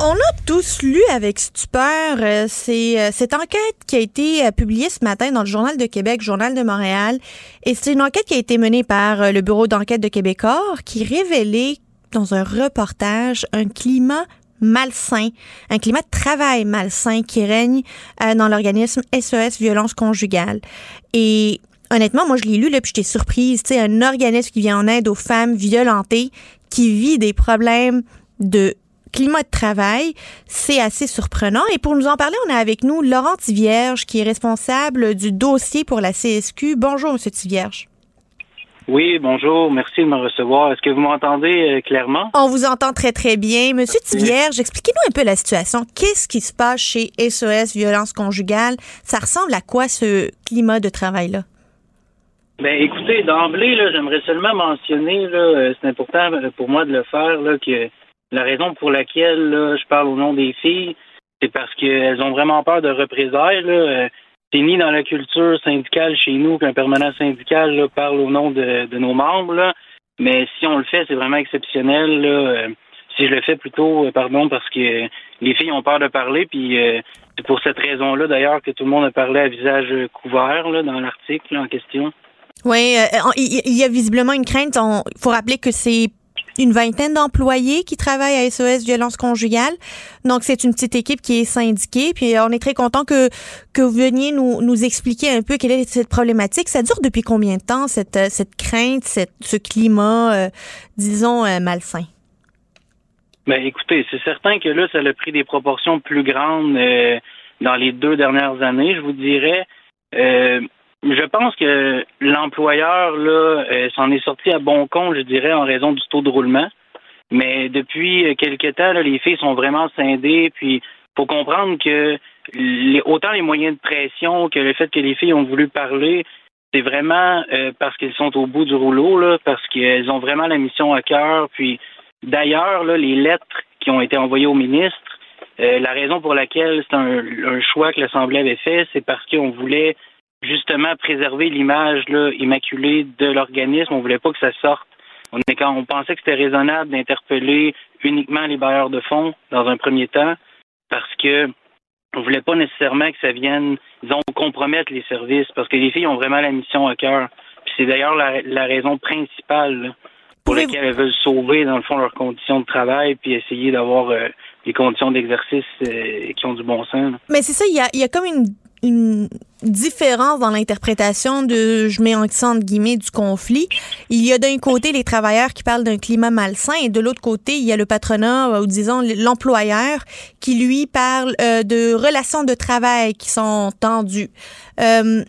On a tous lu avec stupeur euh, euh, cette enquête qui a été euh, publiée ce matin dans le Journal de Québec, Journal de Montréal. Et c'est une enquête qui a été menée par le Bureau d'enquête de Québécois qui révélait dans un reportage un climat malsain, un climat de travail malsain qui règne dans l'organisme SOS Violence Conjugale. Et honnêtement, moi, je l'ai lu, là, puis j'étais surprise. Tu sais, un organisme qui vient en aide aux femmes violentées, qui vit des problèmes de climat de travail, c'est assez surprenant. Et pour nous en parler, on a avec nous Laurent Tivierge, qui est responsable du dossier pour la CSQ. Bonjour, Monsieur Tivierge. Oui, bonjour. Merci de me recevoir. Est-ce que vous m'entendez euh, clairement? On vous entend très, très bien. Monsieur Tivierge, expliquez-nous un peu la situation. Qu'est-ce qui se passe chez SOS Violence Conjugale? Ça ressemble à quoi ce climat de travail-là? Ben, écoutez, d'emblée, là, j'aimerais seulement mentionner, là, euh, c'est important euh, pour moi de le faire, là, que la raison pour laquelle là, je parle au nom des filles, c'est parce qu'elles ont vraiment peur de représailles. Là. Euh, C'est ni dans la culture syndicale chez nous qu'un permanent syndical là, parle au nom de, de nos membres. Là. Mais si on le fait, c'est vraiment exceptionnel. Là. Si je le fais plutôt, pardon, parce que les filles ont peur de parler, puis euh, c'est pour cette raison-là d'ailleurs que tout le monde a parlé à visage couvert là, dans l'article en question. Oui, euh, il il y a visiblement une crainte. Il faut rappeler que c'est une vingtaine d'employés qui travaillent à SOS Violence Conjugale. Donc, c'est une petite équipe qui est syndiquée. Puis, on est très content que, que vous veniez nous, nous expliquer un peu quelle est cette problématique. Ça dure depuis combien de temps, cette, euh, cette crainte, ce climat, euh, disons, euh, malsain? Ben, écoutez, c'est certain que là, ça a pris des proportions plus grandes euh, dans les deux dernières années, je vous dirais. Je pense que l'employeur là euh, s'en est sorti à bon compte, je dirais, en raison du taux de roulement. Mais depuis euh, quelque temps, là, les filles sont vraiment scindées. Puis, faut comprendre que les, autant les moyens de pression que le fait que les filles ont voulu parler, c'est vraiment euh, parce qu'elles sont au bout du rouleau, là, parce qu'elles ont vraiment la mission à cœur. Puis, d'ailleurs, là, les lettres qui ont été envoyées au ministre, la raison pour laquelle c'est un choix que l'Assemblée avait fait, c'est parce qu'on voulait justement préserver l'image immaculée de l'organisme. On voulait pas que ça sorte. On, est, quand on pensait que c'était raisonnable d'interpeller uniquement les bailleurs de fonds dans un premier temps, parce que on voulait pas nécessairement que ça vienne, disons, compromettre les services, parce que les filles ont vraiment la mission à cœur. Puis c'est d'ailleurs la, la raison principale là, pour laquelle elles veulent sauver, dans le fond, leurs conditions de travail, puis essayer d'avoir euh, des conditions d'exercice euh, qui ont du bon sens. là. Mais c'est ça, il y a, il y a comme une, une différence dans l'interprétation de, je mets en entre guillemets, du conflit. Il y a d'un côté les travailleurs qui parlent d'un climat malsain et de l'autre côté, il y a le patronat euh, ou disons l'employeur qui lui parle euh, de relations de travail qui sont tendues. Euh,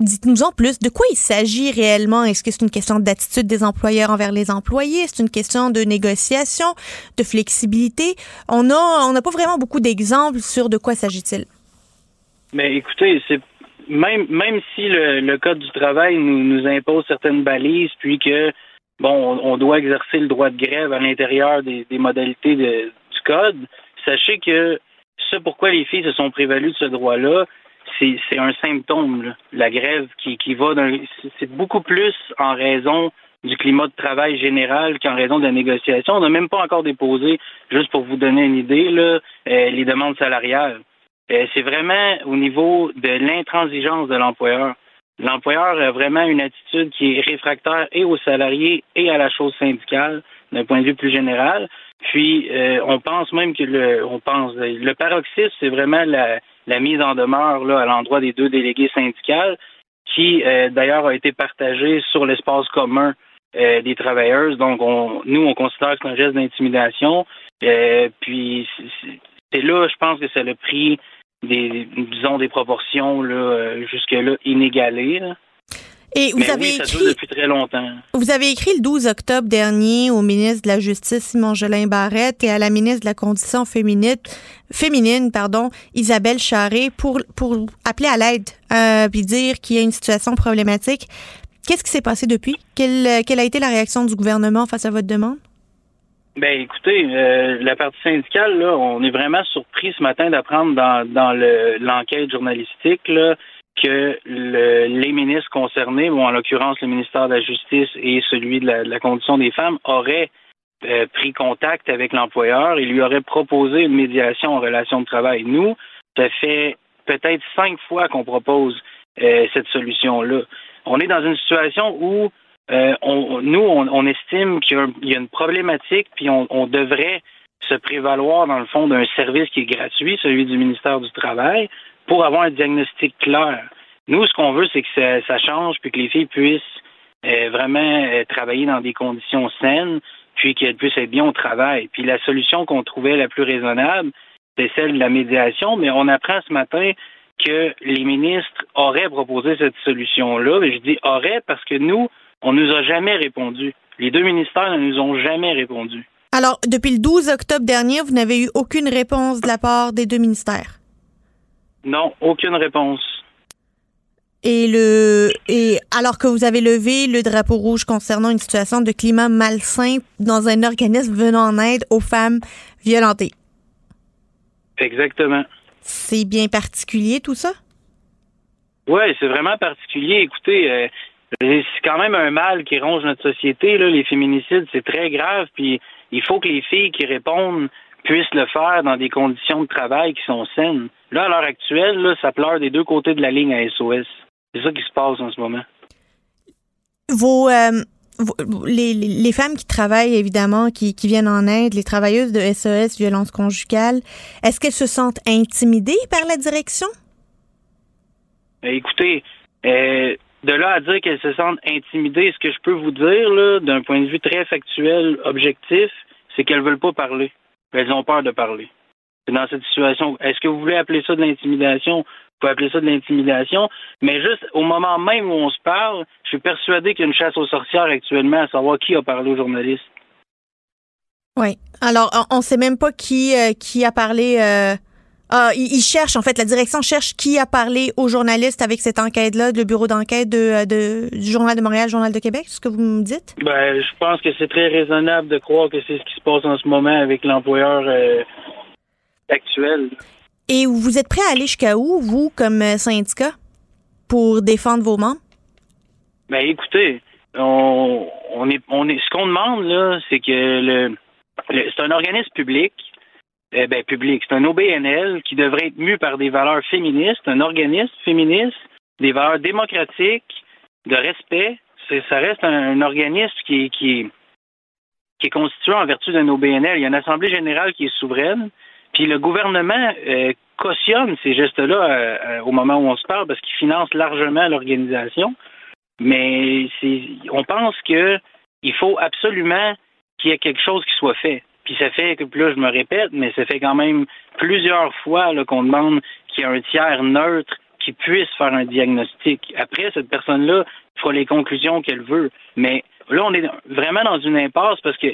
Dites-nous en plus, de quoi il s'agit réellement? Est-ce que c'est une question d'attitude des employeurs envers les employés? C'est une question de négociation, de flexibilité? On a, on n'a pas vraiment beaucoup d'exemples sur de quoi s'agit-il. Mais écoutez, c'est même même si le, code du travail nous, nous impose certaines balises, puis que bon, on, doit exercer le droit de grève à l'intérieur des, modalités du code, sachez que ce pourquoi les filles se sont prévalues de ce droit-là, c'est un symptôme. La grève qui, qui va c'est beaucoup plus en raison du climat de travail général qu'en raison de la négociation. On n'a même pas encore déposé, juste pour vous donner une idée, là, euh, les demandes salariales. Euh, c'est vraiment au niveau de l'intransigeance de l'employeur. L'employeur a vraiment une attitude qui est réfractaire et aux salariés et à la chose syndicale d'un point de vue plus général. Puis euh, on pense même que le on pense le paroxysme, c'est vraiment la, mise en demeure là, à l'endroit des deux délégués syndicales, qui euh, d'ailleurs a été partagée sur l'espace commun des travailleurs. Donc on, nous, on considère que c'est un geste d'intimidation. puis c'est là, je pense que c'est le prix des, disons, des proportions là, euh, jusque-là inégalées. Et vous avez écrit, depuis très longtemps. Vous avez écrit le 12 octobre dernier au ministre de la Justice Simon Jolin Barrette et à la ministre de la Condition féminine, féminine pardon, Isabelle Charré pour pour appeler à l'aide euh, puis dire qu'il y a une situation problématique. Qu'est-ce qui s'est passé depuis? Quelle, quelle a été la réaction du gouvernement face à votre demande? Ben écoutez, euh, la partie syndicale, là, on est vraiment surpris ce matin d'apprendre dans, dans l'enquête journalistique là, que le, les ministres concernés, bon, en l'occurrence le ministère de la Justice et celui de la, condition des femmes, auraient euh, pris contact avec l'employeur et lui auraient proposé une médiation en relation de travail. Nous, ça fait peut-être cinq fois qu'on propose euh, cette solution-là. On est dans une situation où euh, nous, on, estime qu'il y, a une problématique, puis on, devrait se prévaloir, dans le fond, d'un service qui est gratuit, celui du ministère du Travail, pour avoir un diagnostic clair. Nous, ce qu'on veut, c'est que ça, change, puis que les filles puissent euh, vraiment euh, travailler dans des conditions saines, puis qu'elles puissent être bien au travail. Puis la solution qu'on trouvait la plus raisonnable, c'est celle de la médiation, mais on apprend ce matin que les ministres auraient proposé cette solution-là. Je dis auraient parce que nous, on nous a jamais répondu. Les deux ministères ne nous ont jamais répondu. Alors, depuis le 12 octobre dernier, vous n'avez eu aucune réponse de la part des deux ministères? Non, aucune réponse. Et le et alors que vous avez levé le drapeau rouge concernant une situation de climat malsain dans un organisme venant en aide aux femmes violentées. Exactement. C'est bien particulier tout ça? Oui, c'est vraiment particulier. Écoutez, euh, c'est quand même un mal qui ronge notre société. Là. Les féminicides, c'est très grave. Puis il faut que les filles qui répondent puissent le faire dans des conditions de travail qui sont saines. Là, à l'heure actuelle, là, ça pleure des deux côtés de la ligne à SOS. C'est ça qui se passe en ce moment. Vos, euh, les, les, femmes qui travaillent, évidemment, qui, qui, viennent en aide, les travailleuses de SOS, violence conjugale, est-ce qu'elles se sentent intimidées par la direction? Ben, écoutez, euh, de là à dire qu'elles se sentent intimidées, ce que je peux vous dire, là, d'un point de vue très factuel, objectif, c'est qu'elles veulent pas parler. Elles ont peur de parler. C'est dans cette situation. Est-ce que vous voulez appeler ça de l'intimidation? Vous pouvez appeler ça de l'intimidation. Mais juste au moment même où on se parle, je suis persuadé qu'il y a une chasse aux sorcières actuellement à savoir qui a parlé aux journalistes. Oui. Alors, on ne sait même pas qui, euh, qui a parlé. Euh ah, ils cherchent, en fait, la direction cherche qui a parlé aux journalistes avec cette enquête-là, le bureau d'enquête de, de, du Journal de Montréal, Journal de Québec, ce que vous me dites? Ben, je pense que c'est très raisonnable de croire que c'est ce qui se passe en ce moment avec l'employeur euh, actuel. Et vous êtes prêt à aller jusqu'à où, vous, comme euh, syndicat, pour défendre vos membres? Ben, écoutez, on, on est, on est, ce qu'on demande, là, c'est que le c'est un organisme public eh ben, public. C'est un OBNL qui devrait être mu par des valeurs féministes, un organisme féministe, des valeurs démocratiques, de respect. Ça reste un, organisme qui, qui, est constitué en vertu d'un OBNL. Il y a une Assemblée générale qui est souveraine. Puis le gouvernement euh, cautionne ces gestes-là euh, au moment où on se parle parce qu'il finance largement l'organisation. Mais on pense qu'il faut absolument qu'il y ait quelque chose qui soit fait. Puis ça fait que, là, je me répète, mais ça fait quand même plusieurs fois qu'on demande qu'il y ait un tiers neutre qui puisse faire un diagnostic. Après, cette personne-là fera les conclusions qu'elle veut. Mais là, on est vraiment dans une impasse parce que,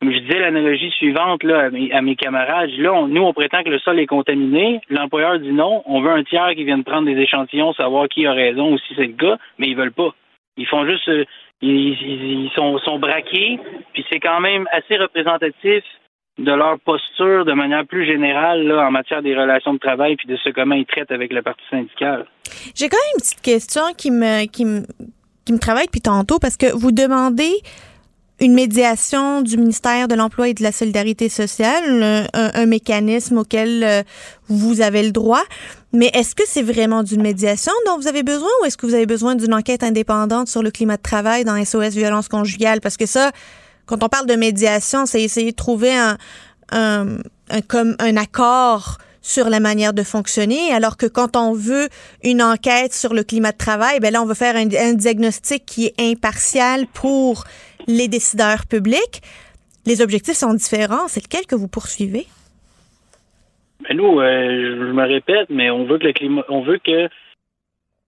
comme je disais l'analogie suivante là, à, mes, camarades, là, nous, on prétend que le sol est contaminé. L'employeur dit non. On veut un tiers qui vienne prendre des échantillons, savoir qui a raison ou si c'est le cas, mais ils veulent pas. Ils font juste, euh, ils, sont, sont braqués, puis c'est quand même assez représentatif de leur posture de manière plus générale là, en matière des relations de travail puis de ce comment ils traitent avec le parti syndical. J'ai quand même une petite question qui me, qui me, qui me travaille depuis tantôt parce que vous demandez une médiation du ministère de l'Emploi et de la Solidarité sociale, un, mécanisme auquel euh, vous avez le droit. Mais est-ce que c'est vraiment d'une médiation dont vous avez besoin ou est-ce que vous avez besoin d'une enquête indépendante sur le climat de travail dans SOS violence conjugale? Parce que ça, quand on parle de médiation, c'est essayer de trouver un, un, comme un accord sur la manière de fonctionner, alors que quand on veut une enquête sur le climat de travail, ben là, on veut faire un, diagnostic qui est impartial pour les décideurs publics. Les objectifs sont différents. C'est lequel que vous poursuivez? Nous, euh, je me répète, mais on veut que le climat, on veut que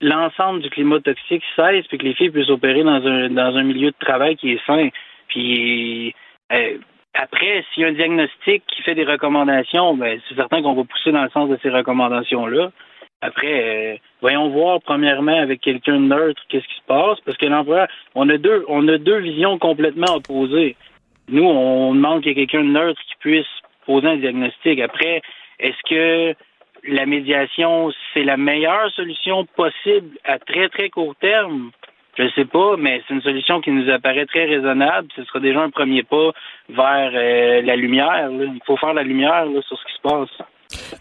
l'ensemble du climat toxique cesse, puis que les filles puissent opérer dans un dans un milieu de travail qui est sain. Puis euh, après, s'il y a un diagnostic qui fait des recommandations, ben, c'est certain qu'on va pousser dans le sens de ces recommandations-là. Après, euh, voyons voir premièrement avec quelqu'un de neutre qu'est-ce qui se passe, parce que l'employeur, on a deux, on a deux visions complètement opposées. Nous, on demande qu'il y ait quelqu'un de neutre qui puisse poser un diagnostic. Après, est-ce que la médiation, c'est la meilleure solution possible à très, très court terme? Je ne sais pas, mais c'est une solution qui nous apparaît très raisonnable. Ce sera déjà un premier pas vers euh, la lumière. Il faut faire la lumière sur ce qui se passe.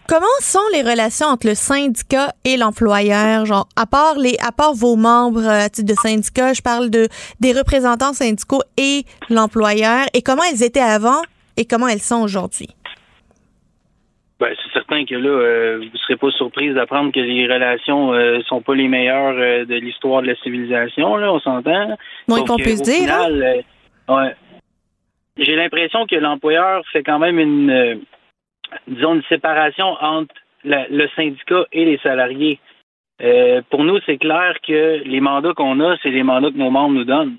Comment sont les relations entre le syndicat et l'employeur? Genre, à part les, à part vos membres euh, de syndicat, je parle de des représentants syndicaux et l'employeur. Et comment elles étaient avant et comment elles sont aujourd'hui? Ben, c'est certain que là, euh, vous ne serez pas surprise d'apprendre que les relations euh, sont pas les meilleures euh, de l'histoire de la civilisation, là, on s'entend. Moins qu'on puisse dire. Hein? ouais, J'ai l'impression que l'employeur fait quand même une disons une séparation entre le syndicat et les salariés. pour nous, c'est clair que les mandats qu'on a, c'est les mandats que nos membres nous donnent.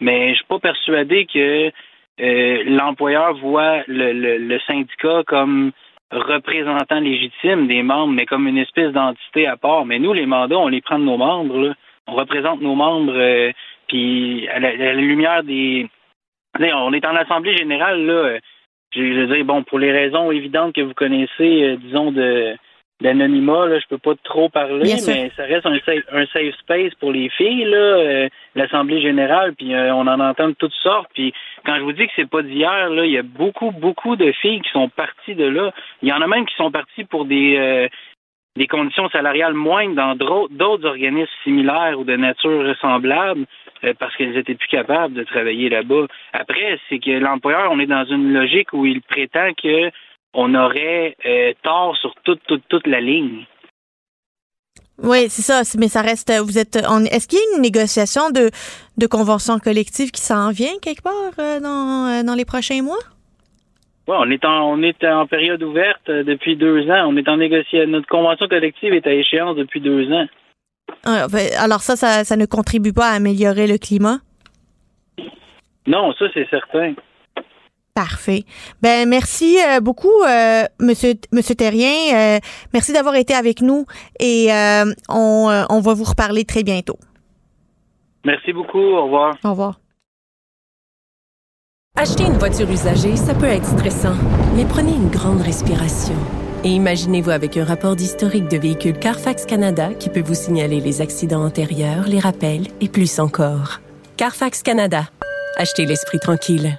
Mais je suis pas persuadé que l'employeur voit le syndicat comme représentant légitime des membres, mais comme une espèce d'entité à part. Mais nous, les mandats, on les prend de nos membres. On représente nos membres, euh, puis à, la, lumière des... On est en assemblée générale, là. Je veux dire, bon, pour les raisons évidentes que vous connaissez, euh, disons, de d'anonymat, là, je peux pas trop parler, mais ça reste un safe, un safe space pour les filles, là, euh, l'Assemblée générale, puis euh, on en entend de toutes sortes. Puis quand je vous dis que c'est pas d'hier, là, il y a beaucoup, beaucoup de filles qui sont parties de là. Il y en a même qui sont parties pour des euh, des conditions salariales moindres dans d'autres organismes similaires ou de nature semblable parce qu'elles étaient plus capables de travailler là-bas. Après, c'est que l'employeur, on est dans une logique où il prétend que on aurait euh, tort sur toute, toute, toute la ligne. Oui, c'est ça, mais ça reste. Vous êtes. Est-ce qu'il y a une négociation de, de convention collective qui s'en vient quelque part euh, dans, euh, dans les prochains mois? Oui, on est en on est en période ouverte depuis deux ans. On est en négociation. Notre convention collective est à échéance depuis deux ans. Ah, ben, alors ça, ça, ça ne contribue pas à améliorer le climat? Non, ça c'est certain. Parfait. Ben merci euh, beaucoup, euh, Monsieur Monsieur Terrien. Euh, merci d'avoir été avec nous et on, on va vous reparler très bientôt. Merci beaucoup. Au revoir. Au revoir. Acheter une voiture usagée, ça peut être stressant, mais prenez une grande respiration. Et imaginez-vous avec un rapport d'historique de véhicule Carfax Canada qui peut vous signaler les accidents antérieurs, les rappels et plus encore. Carfax Canada. Achetez l'esprit tranquille.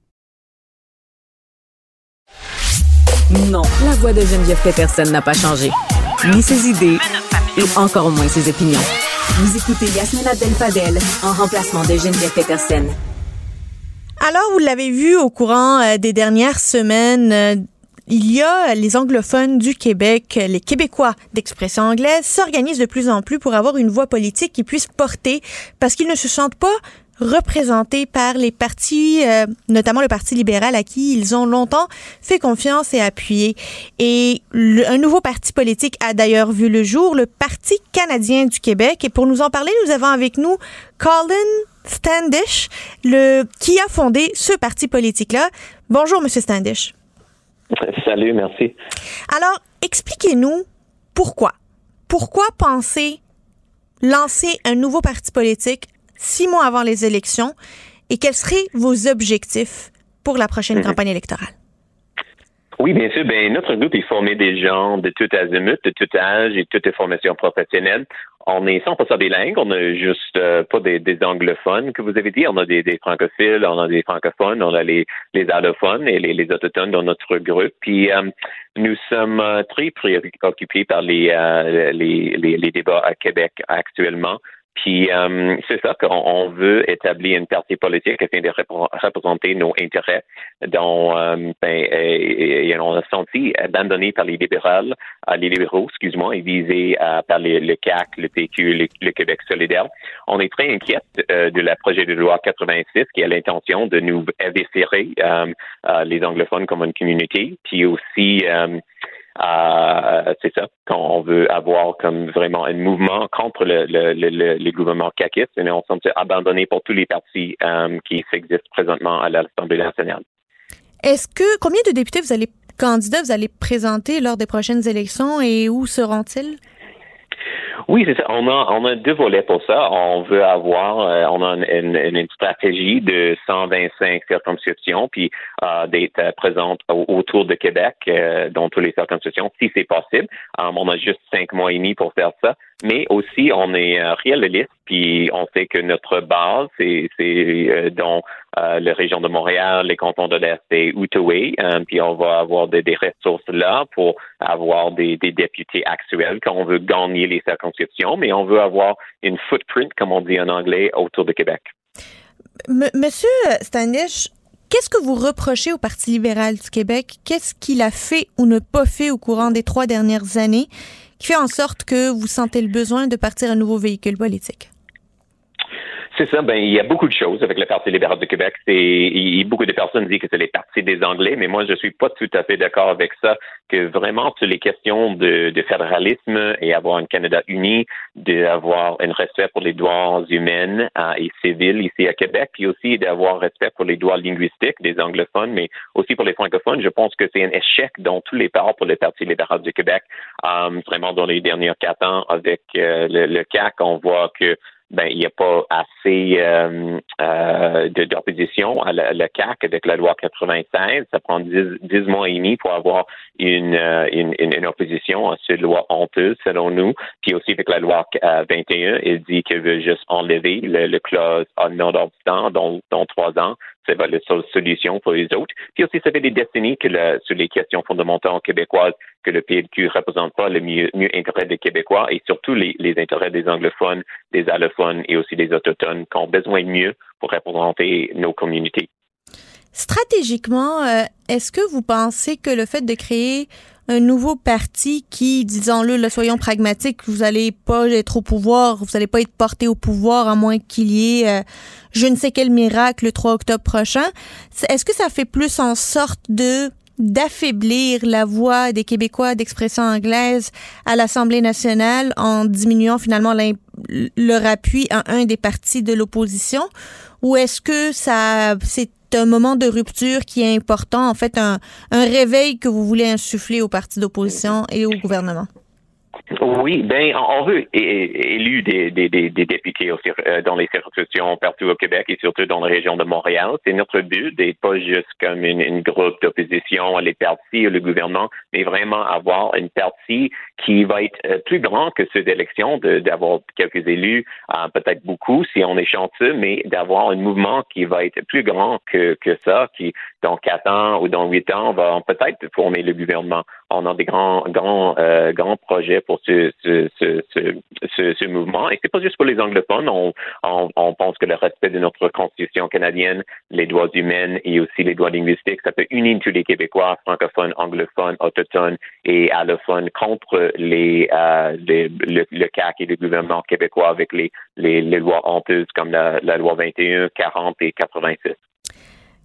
Non, la voix de Geneviève Peterson n'a pas changé. Ni ses idées, et encore moins ses opinions. Vous écoutez Yasmina Abdel-Fadel en remplacement de Geneviève Peterson. Alors, vous l'avez vu au courant euh, des dernières semaines, euh, il y a les anglophones du Québec, les Québécois d'expression anglaise s'organisent de plus en plus pour avoir une voix politique qui puisse porter parce qu'ils ne se sentent pas représentés par les partis, euh, notamment le Parti libéral à qui ils ont longtemps fait confiance et appuyé. Et un nouveau parti politique a d'ailleurs vu le jour, le Parti canadien du Québec. Et pour nous en parler, nous avons avec nous Colin Standish, le, qui a fondé ce parti politique-là. Bonjour, Monsieur Standish. Salut, merci. Alors, expliquez-nous pourquoi. Pourquoi penser lancer un nouveau parti politique six mois avant les élections et quels seraient vos objectifs pour la prochaine mhm. campagne électorale? Oui, bien sûr. Ben, notre groupe est formé des gens de tout azimut, de tout âge et toutes les formations professionnelles. On est 100% bilingue, on n'a juste euh, pas des, anglophones que vous avez dit, on a des, francophiles, on a des francophones, on a les, les allophones et les, autochtones dans notre groupe. Puis euh, nous sommes euh, très préoccupés par les, les, les, débats à Québec actuellement. Puis euh, c'est ça qu'on veut établir une partie politique afin de représenter nos intérêts dont euh, ben, et, on a senti abandonné par les libéraux, euh, les libéraux, excuse-moi, et visé par le CAC, le PQ, le, Québec solidaire. On est très inquiète de la projet de loi 86 qui a l'intention de nous éviscérer les anglophones comme une communauté, puis aussi c'est ça qu'on veut avoir comme vraiment un mouvement contre le, le, le, le gouvernement caquiste et on semble abandonné pour tous les partis euh, qui existent présentement à l'Assemblée nationale. Est-ce que combien de députés vous allez candidats vous allez présenter lors des prochaines élections et où seront-ils? Oui, c'est ça. On a, on a deux volets pour ça. On veut avoir, euh, on a une, une, stratégie de 125 circonscriptions, puis euh, d'être présente autour de Québec euh, dans toutes les circonscriptions, si c'est possible. on a juste cinq mois et demi pour faire ça mais aussi on est euh, réaliste, puis on sait que notre base, c'est euh, dans euh, la région de Montréal, les cantons de l'Est et Outaouais, puis on va avoir des, ressources là pour avoir des, députés actuels quand on veut gagner les circonscriptions, mais on veut avoir une footprint, comme on dit en anglais, autour de Québec. Monsieur Stanish, Qu'est-ce que vous reprochez au Parti libéral du Québec? Qu'est-ce qu'il a fait ou ne pas fait au courant des trois dernières années? Qui fait en sorte que vous sentez le besoin de partir un nouveau véhicule politique? C'est ça. Ben, il y a beaucoup de choses avec le Parti libéral de Québec. C'est, beaucoup de personnes disent que c'est les partis des Anglais, mais moi, je suis pas tout à fait d'accord avec ça. Que vraiment, sur les questions de, fédéralisme et avoir un Canada uni, d'avoir un respect pour les droits humains et civils ici à Québec, puis aussi d'avoir respect pour les droits linguistiques des anglophones, mais aussi pour les francophones. Je pense que c'est un échec dans tous les parts pour le Parti libéral du Québec. Euh, vraiment, dans les derniers quatre ans, avec euh, le, le CAC, on voit que ben il n'y a pas assez euh, euh, d'opposition à la, le CAC avec la loi 96. Ça prend dix mois et demi pour avoir une, euh, une, opposition à cette loi honteuse, selon nous. Puis aussi avec la loi 21, il dit qu'elle veut juste enlever le, le clause non-obstant dans, dans trois ans c'est la seule solution pour les autres. Puis aussi, ça fait des décennies que sur les questions fondamentales québécoises, que le PLQ ne représente pas le mieux, mieux intérêt des Québécois et surtout les, les, intérêts des anglophones, des allophones et aussi des autochtones qui ont besoin de mieux pour représenter nos communautés. Stratégiquement, euh, est-ce que vous pensez que le fait de créer un nouveau parti qui, disons-le, soyons pragmatiques, vous n'allez pas être au pouvoir, vous n'allez pas être porté au pouvoir à moins qu'il y ait euh, je ne sais quel miracle le 3 octobre prochain. Est-ce que ça fait plus en sorte de d'affaiblir la voix des Québécois d'expression anglaise à l'Assemblée nationale en diminuant finalement leur appui à un des partis de l'opposition? Ou est-ce que ça c'est un moment de rupture qui est important, en fait, un, un réveil que vous voulez insuffler aux partis d'opposition et au gouvernement? Oui, ben on veut élu des, des, des, députés euh, dans les circonscriptions partout au Québec et surtout dans la région de Montréal. C'est notre but d'être pas juste comme une, groupe d'opposition les partis ou le gouvernement, mais vraiment avoir une partie qui va être euh, plus grand que ceux d'élection, d'avoir quelques élus, euh, peut-être beaucoup si on est chanceux, mais d'avoir un mouvement qui va être plus grand que, que ça, qui dans quatre ans ou dans huit ans va peut-être former le gouvernement. on a des grands, grands, euh, grands projets pour ce, ce, ce, ce, ce mouvement. Et c'est pas juste pour les anglophones. On, on, on, pense que le respect de notre constitution canadienne, les droits humains et aussi les droits linguistiques, ça peut unir tous les Québécois, francophones, anglophones, autochtones et allophones contre les, euh, les le, le, CAC et le gouvernement québécois avec les, les, les lois honteuses comme la, la loi 21, 40 et 86.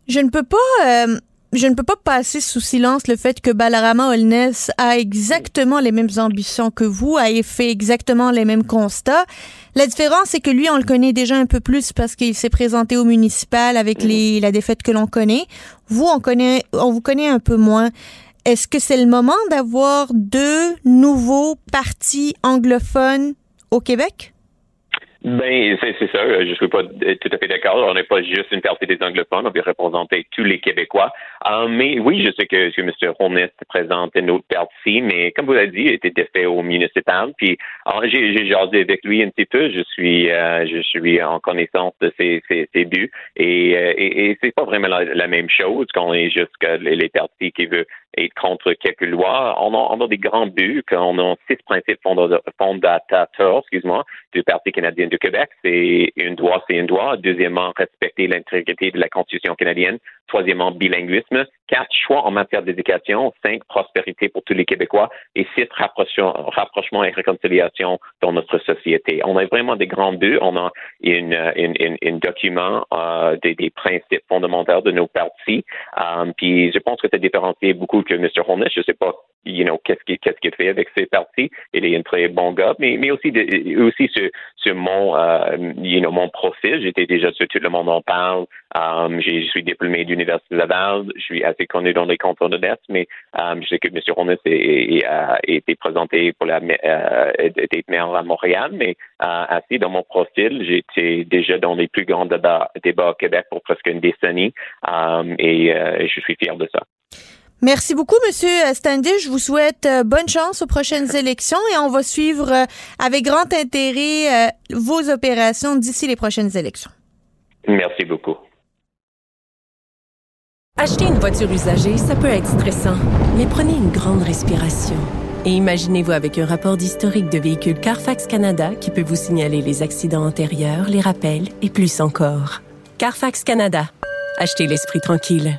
Je ne peux pas euh, je ne peux pas passer sous silence le fait que Balarama Holness a exactement les mêmes ambitions que vous, a fait exactement les mêmes constats. La différence, c'est que lui, on le connaît déjà un peu plus parce qu'il s'est présenté au municipal avec les, la défaite que l'on connaît. Vous, on connaît, on vous connaît un peu moins. Est-ce que c'est le moment d'avoir deux nouveaux partis anglophones au Québec? Ben, c'est ça. Je suis pas tout à fait d'accord. On n'est pas juste une partie des anglophones. On veut représenter tous les Québécois. Euh, mais oui, je sais que, que M. Holness présente une autre partie, mais comme vous l'avez dit, il était défait au municipal. Puis euh, j'ai jasé avec lui un petit peu. Je suis euh, je suis en connaissance de ses, ses, ses buts. Et, et, et c'est pas vraiment la, même chose qu'on est juste les, les partis qui veulent être contre quelques lois. On a, on des grands buts, qu'on a six principes fondateurs, excuse-moi, du Parti canadien du Québec. C'est une droit, c'est une droit. Deuxièmement, respecter l'intégrité de la Constitution canadienne. Troisièmement, bilinguisme. Quatre, choix en matière d'éducation. Cinq, prospérité pour tous les Québécois. Et six, rapprochement et réconciliation dans notre société. On a vraiment des grands buts. On a une, une, une, une document euh, des, des, principes fondamentaux de nos partis. Um, puis je pense que c'est différencié beaucoup que M. Holness. Je ne sais pas you know, qu'est-ce qu'il qu'est-ce qu'il fait avec ses partis. Il est un très bon gars, mais, mais aussi aussi sur, sur mon euh, you know, mon profil. J'étais déjà sur tout le monde en parle. Um, je suis diplômé de l'Université Laval. Je suis assez connu dans les cantons de l'Est, mais um, je sais que M. Holness a été présenté pour la euh, maire à Montréal, mais euh, assis dans mon profil, j'étais déjà dans les plus grands débats, débats au Québec pour presque une décennie um, et euh, je suis fier de ça. Merci beaucoup, Monsieur Standish. Je vous souhaite euh, bonne chance aux prochaines (laughs) élections et on va suivre euh, avec grand intérêt euh, vos opérations d'ici les prochaines élections. Merci beaucoup. Acheter une voiture usagée, ça peut être stressant, mais prenez une grande respiration. Et imaginez-vous avec un rapport d'historique de véhicule Carfax Canada qui peut vous signaler les accidents antérieurs, les rappels et plus encore. Carfax Canada. Achetez l'esprit tranquille.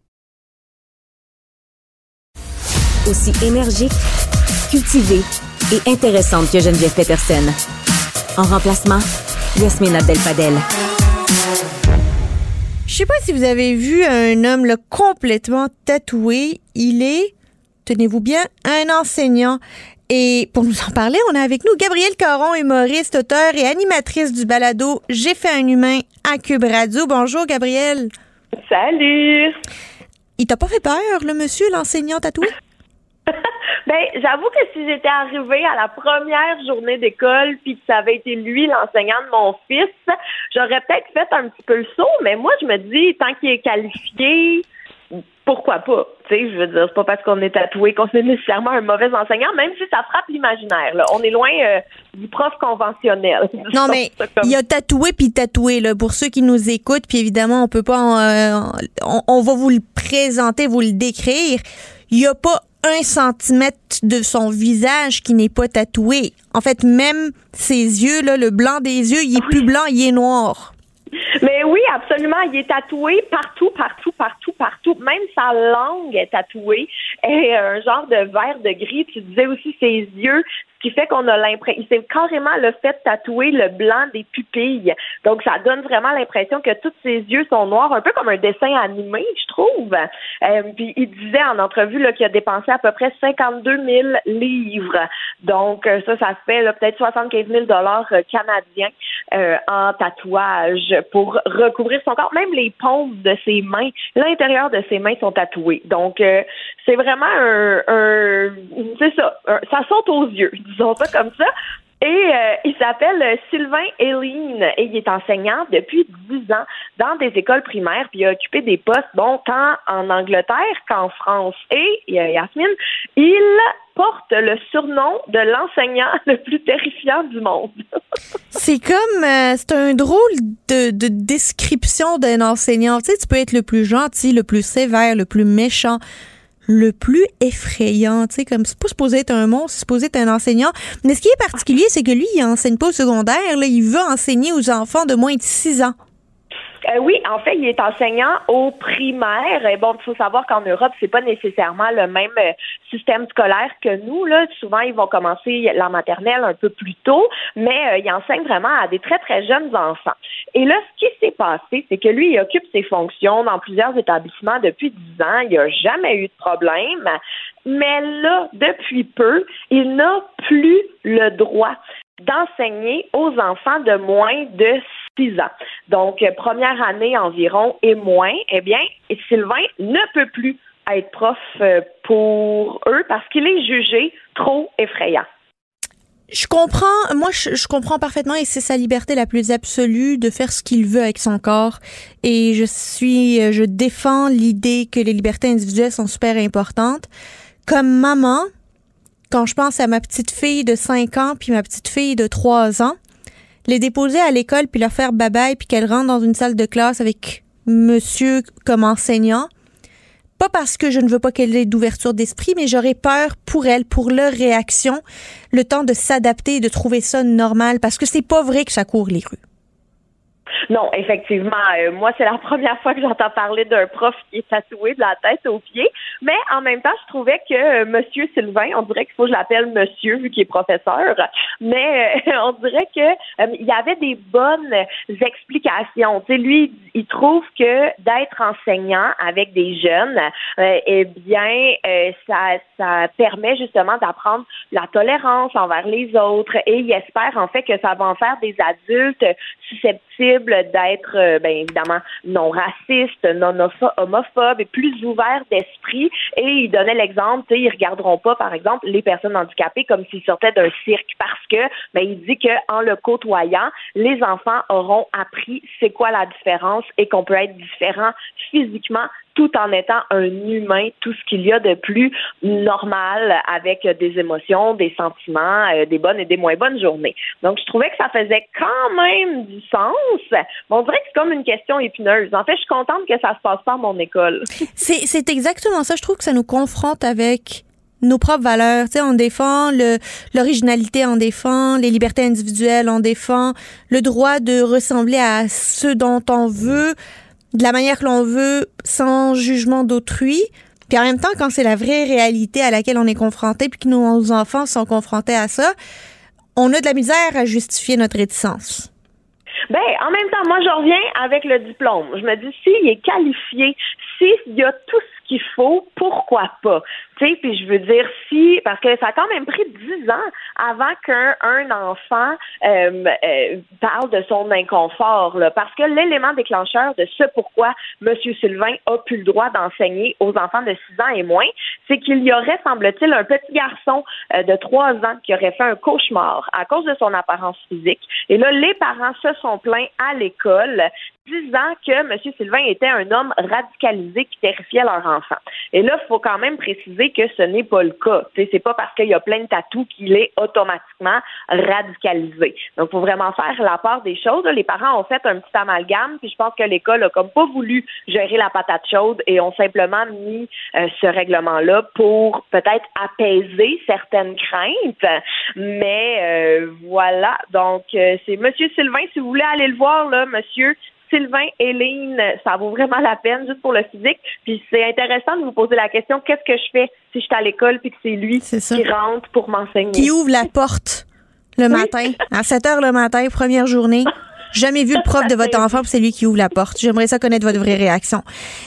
Aussi énergique, cultivée et intéressante que Geneviève Peterson. En remplacement, Yasmine Abdel-Fadel. Je sais pas si vous avez vu un homme là, complètement tatoué. Il est, tenez-vous bien, un enseignant. Et pour nous en parler, on a avec nous Gabrielle Caron, humoriste, auteur et animatrice du balado J'ai fait un humain à Cube Radio. Bonjour Gabrielle. Salut. Il t'a pas fait peur, le monsieur, l'enseignant tatoué? (laughs) ben, j'avoue que si j'étais arrivée à la première journée d'école puis que ça avait été lui l'enseignant de mon fils, j'aurais peut-être fait un petit peu le saut, mais moi je me dis tant qu'il est qualifié, pourquoi pas? Tu sais, je veux dire, c'est pas parce qu'on est tatoué qu'on est nécessairement un mauvais enseignant, même si ça frappe l'imaginaire. On est loin euh, du prof conventionnel. (laughs) Non, mais il y a tatoué puis tatoué. Là, pour ceux qui nous écoutent, puis évidemment, on peut pas... Euh, on, on, va vous le présenter, vous le décrire. Il y a pas un centimètre de son visage qui n'est pas tatoué. En fait, même ses yeux, le blanc des yeux, il est plus blanc, il est noir. Mais oui, absolument. Il est tatoué partout, partout, partout, partout. Même sa langue est tatouée. Et un genre de vert de gris. Tu disais aussi ses yeux qui fait qu'on a l'impression, c'est carrément le fait de tatouer le blanc des pupilles. Donc, ça donne vraiment l'impression que tous ses yeux sont noirs, un peu comme un dessin animé, je trouve. Euh, puis, il disait en entrevue qu'il a dépensé à peu près 52 000 livres. Donc, euh, ça, ça fait peut-être 75 000 dollars euh, canadiens en tatouage pour recouvrir son corps. Même les paumes de ses mains, l'intérieur de ses mains sont tatoués. Donc, euh, c'est vraiment un, un c'est ça, ça saute aux yeux, disons ça comme ça. Et euh, il s'appelle Sylvain Héline et il est enseignant depuis 10 ans dans des écoles primaires, puis il a occupé des postes, bon, tant en Angleterre qu'en France. Et Yasmine, il porte le surnom de l'enseignant (laughs) le plus terrifiant du monde. (laughs) c'est comme, euh, c'est un drôle de description d'un enseignant. Tu sais, tu peux être le plus gentil, le plus sévère, le plus méchant, le plus effrayant. Tu sais, comme c'est pas supposé être un monstre, c'est supposé être un enseignant. Mais ce qui est particulier, c'est que lui, il enseigne pas au secondaire. Là, il veut enseigner aux enfants de moins de 6 ans. Euh, oui, en fait, il est enseignant au primaire. Bon, il faut savoir qu'en Europe, c'est pas nécessairement le même euh, système scolaire que nous. Là, souvent, ils vont commencer la maternelle un peu plus tôt, mais euh, il enseigne vraiment à des très très jeunes enfants. Et là, ce qui s'est passé, c'est que lui, il occupe ses fonctions dans plusieurs établissements depuis dix ans. Il n'a jamais eu de problème. Mais là, depuis peu, il n'a plus le droit d'enseigner aux enfants de moins de six ans. Donc, euh, première année environ et moins, eh bien, Sylvain ne peut plus être prof euh, pour eux parce qu'il est jugé trop effrayant. Je comprends, moi je, comprends parfaitement et c'est sa liberté la plus absolue de faire ce qu'il veut avec son corps et je suis, euh, je défends l'idée que les libertés individuelles sont super importantes. Comme maman, quand je pense à ma petite fille de 5 ans puis ma petite fille de 3 ans, les déposer à l'école puis leur faire babaye puis qu'elles rentrent dans une salle de classe avec monsieur comme enseignant. Pas parce que je ne veux pas qu'elle ait d'ouverture d'esprit, mais j'aurais peur pour elles, pour leur réaction, le temps de s'adapter et de trouver ça normal parce que c'est pas vrai que ça court les rues. Non, effectivement. Euh, moi, c'est la (laughs) première fois que j'entends parler d'un prof qui est tatoué de la tête aux pieds. Mais en même temps, je trouvais que euh, Monsieur Sylvain, on dirait qu'il faut que je l'appelle Monsieur vu qu'il est professeur. Mais euh, (laughs) on dirait que il y avait des bonnes explications. Tu lui, il trouve que d'être enseignant avec des jeunes, eh bien, ça, ça permet justement d'apprendre la tolérance envers les autres. Et il espère en fait que ça va en faire des adultes susceptibles d'être, euh, bien évidemment, non raciste, non homophobe et plus ouvert d'esprit. Et il donnait l'exemple, ils regarderont pas, par exemple, les personnes handicapées comme s'ils sortaient d'un cirque parce que, ben, il dit qu'en le côtoyant, les enfants auront appris c'est quoi la différence et qu'on peut être différent physiquement tout en étant un humain, tout ce qu'il y a de plus normal avec des émotions, des sentiments, euh, des bonnes et des moins bonnes journées. Donc, je trouvais que ça faisait quand même du sens. Mais on dirait que c'est comme une question épineuse. En fait, je suis contente que ça se passe pas à mon école. (laughs) c'est exactement ça. Je trouve que ça nous confronte avec nos propres valeurs. Tu sais, on défend l'originalité, on défend les libertés individuelles, on défend le droit de ressembler à ceux dont on veut de la manière que l'on veut, sans jugement d'autrui. Puis en même temps, quand c'est la vraie réalité à laquelle on est confronté, puis que nos enfants sont confrontés à ça, on a de la misère à justifier notre réticence. Ben, en même temps, moi, je reviens avec le diplôme. Je me dis, s'il est qualifié, s'il y a tout ce qu'il faut, pourquoi pas? puis je veux dire, si, parce que ça a quand même pris dix ans avant qu'un un enfant euh, euh, parle de son inconfort, parce que l'élément déclencheur de ce pourquoi M. Sylvain a pu le droit d'enseigner aux enfants de six ans et moins, c'est qu'il y aurait, semble-t-il, un petit garçon euh, de trois ans qui aurait fait un cauchemar à cause de son apparence physique. Et là, les parents se sont plaints à l'école disant que M. Sylvain était un homme radicalisé qui terrifiait leur enfant. Et là, il faut quand même préciser que ce n'est pas le cas. C'est pas parce qu'il y a plein de tatous qu'il est automatiquement radicalisé. Donc, il faut vraiment faire la part des choses. Les parents ont fait un petit amalgame, puis je pense que l'école a comme pas voulu gérer la patate chaude et ont simplement mis euh, ce règlement-là pour peut-être apaiser certaines craintes. Mais euh, voilà. Donc, euh, c'est Monsieur Sylvain, si vous voulez aller le voir, là, Monsieur, Sylvain, Hélène, ça vaut vraiment la peine juste pour le physique. Puis c'est intéressant de vous poser la question qu'est-ce que je fais si je suis à l'école puis que c'est lui qui rentre pour m'enseigner? Qui ouvre la porte le matin à 7 heures le matin, première journée. Jamais vu le prof de votre enfant, c'est lui qui ouvre la porte. J'aimerais ça connaître votre vraie réaction.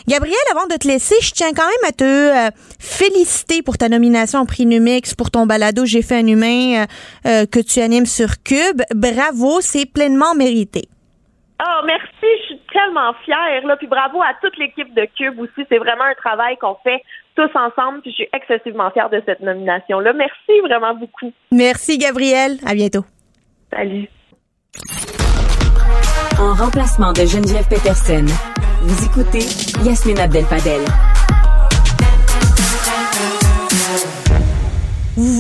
Gabriel, avant de te laisser, je tiens quand même à te euh, féliciter pour ta nomination au prix Numix, pour ton balado J'ai fait un humain euh, euh, que tu animes sur Cube. Bravo, c'est pleinement mérité. Oh, merci, je suis tellement fière. Là. Puis bravo à toute l'équipe de Cube aussi. C'est vraiment un travail qu'on fait tous ensemble. Puis je suis excessivement fière de cette nomination-là. Merci vraiment beaucoup. Merci, Gabriel. À bientôt. Salut. En remplacement de Geneviève Peterson, vous écoutez Yasmine Abdel-Fadel.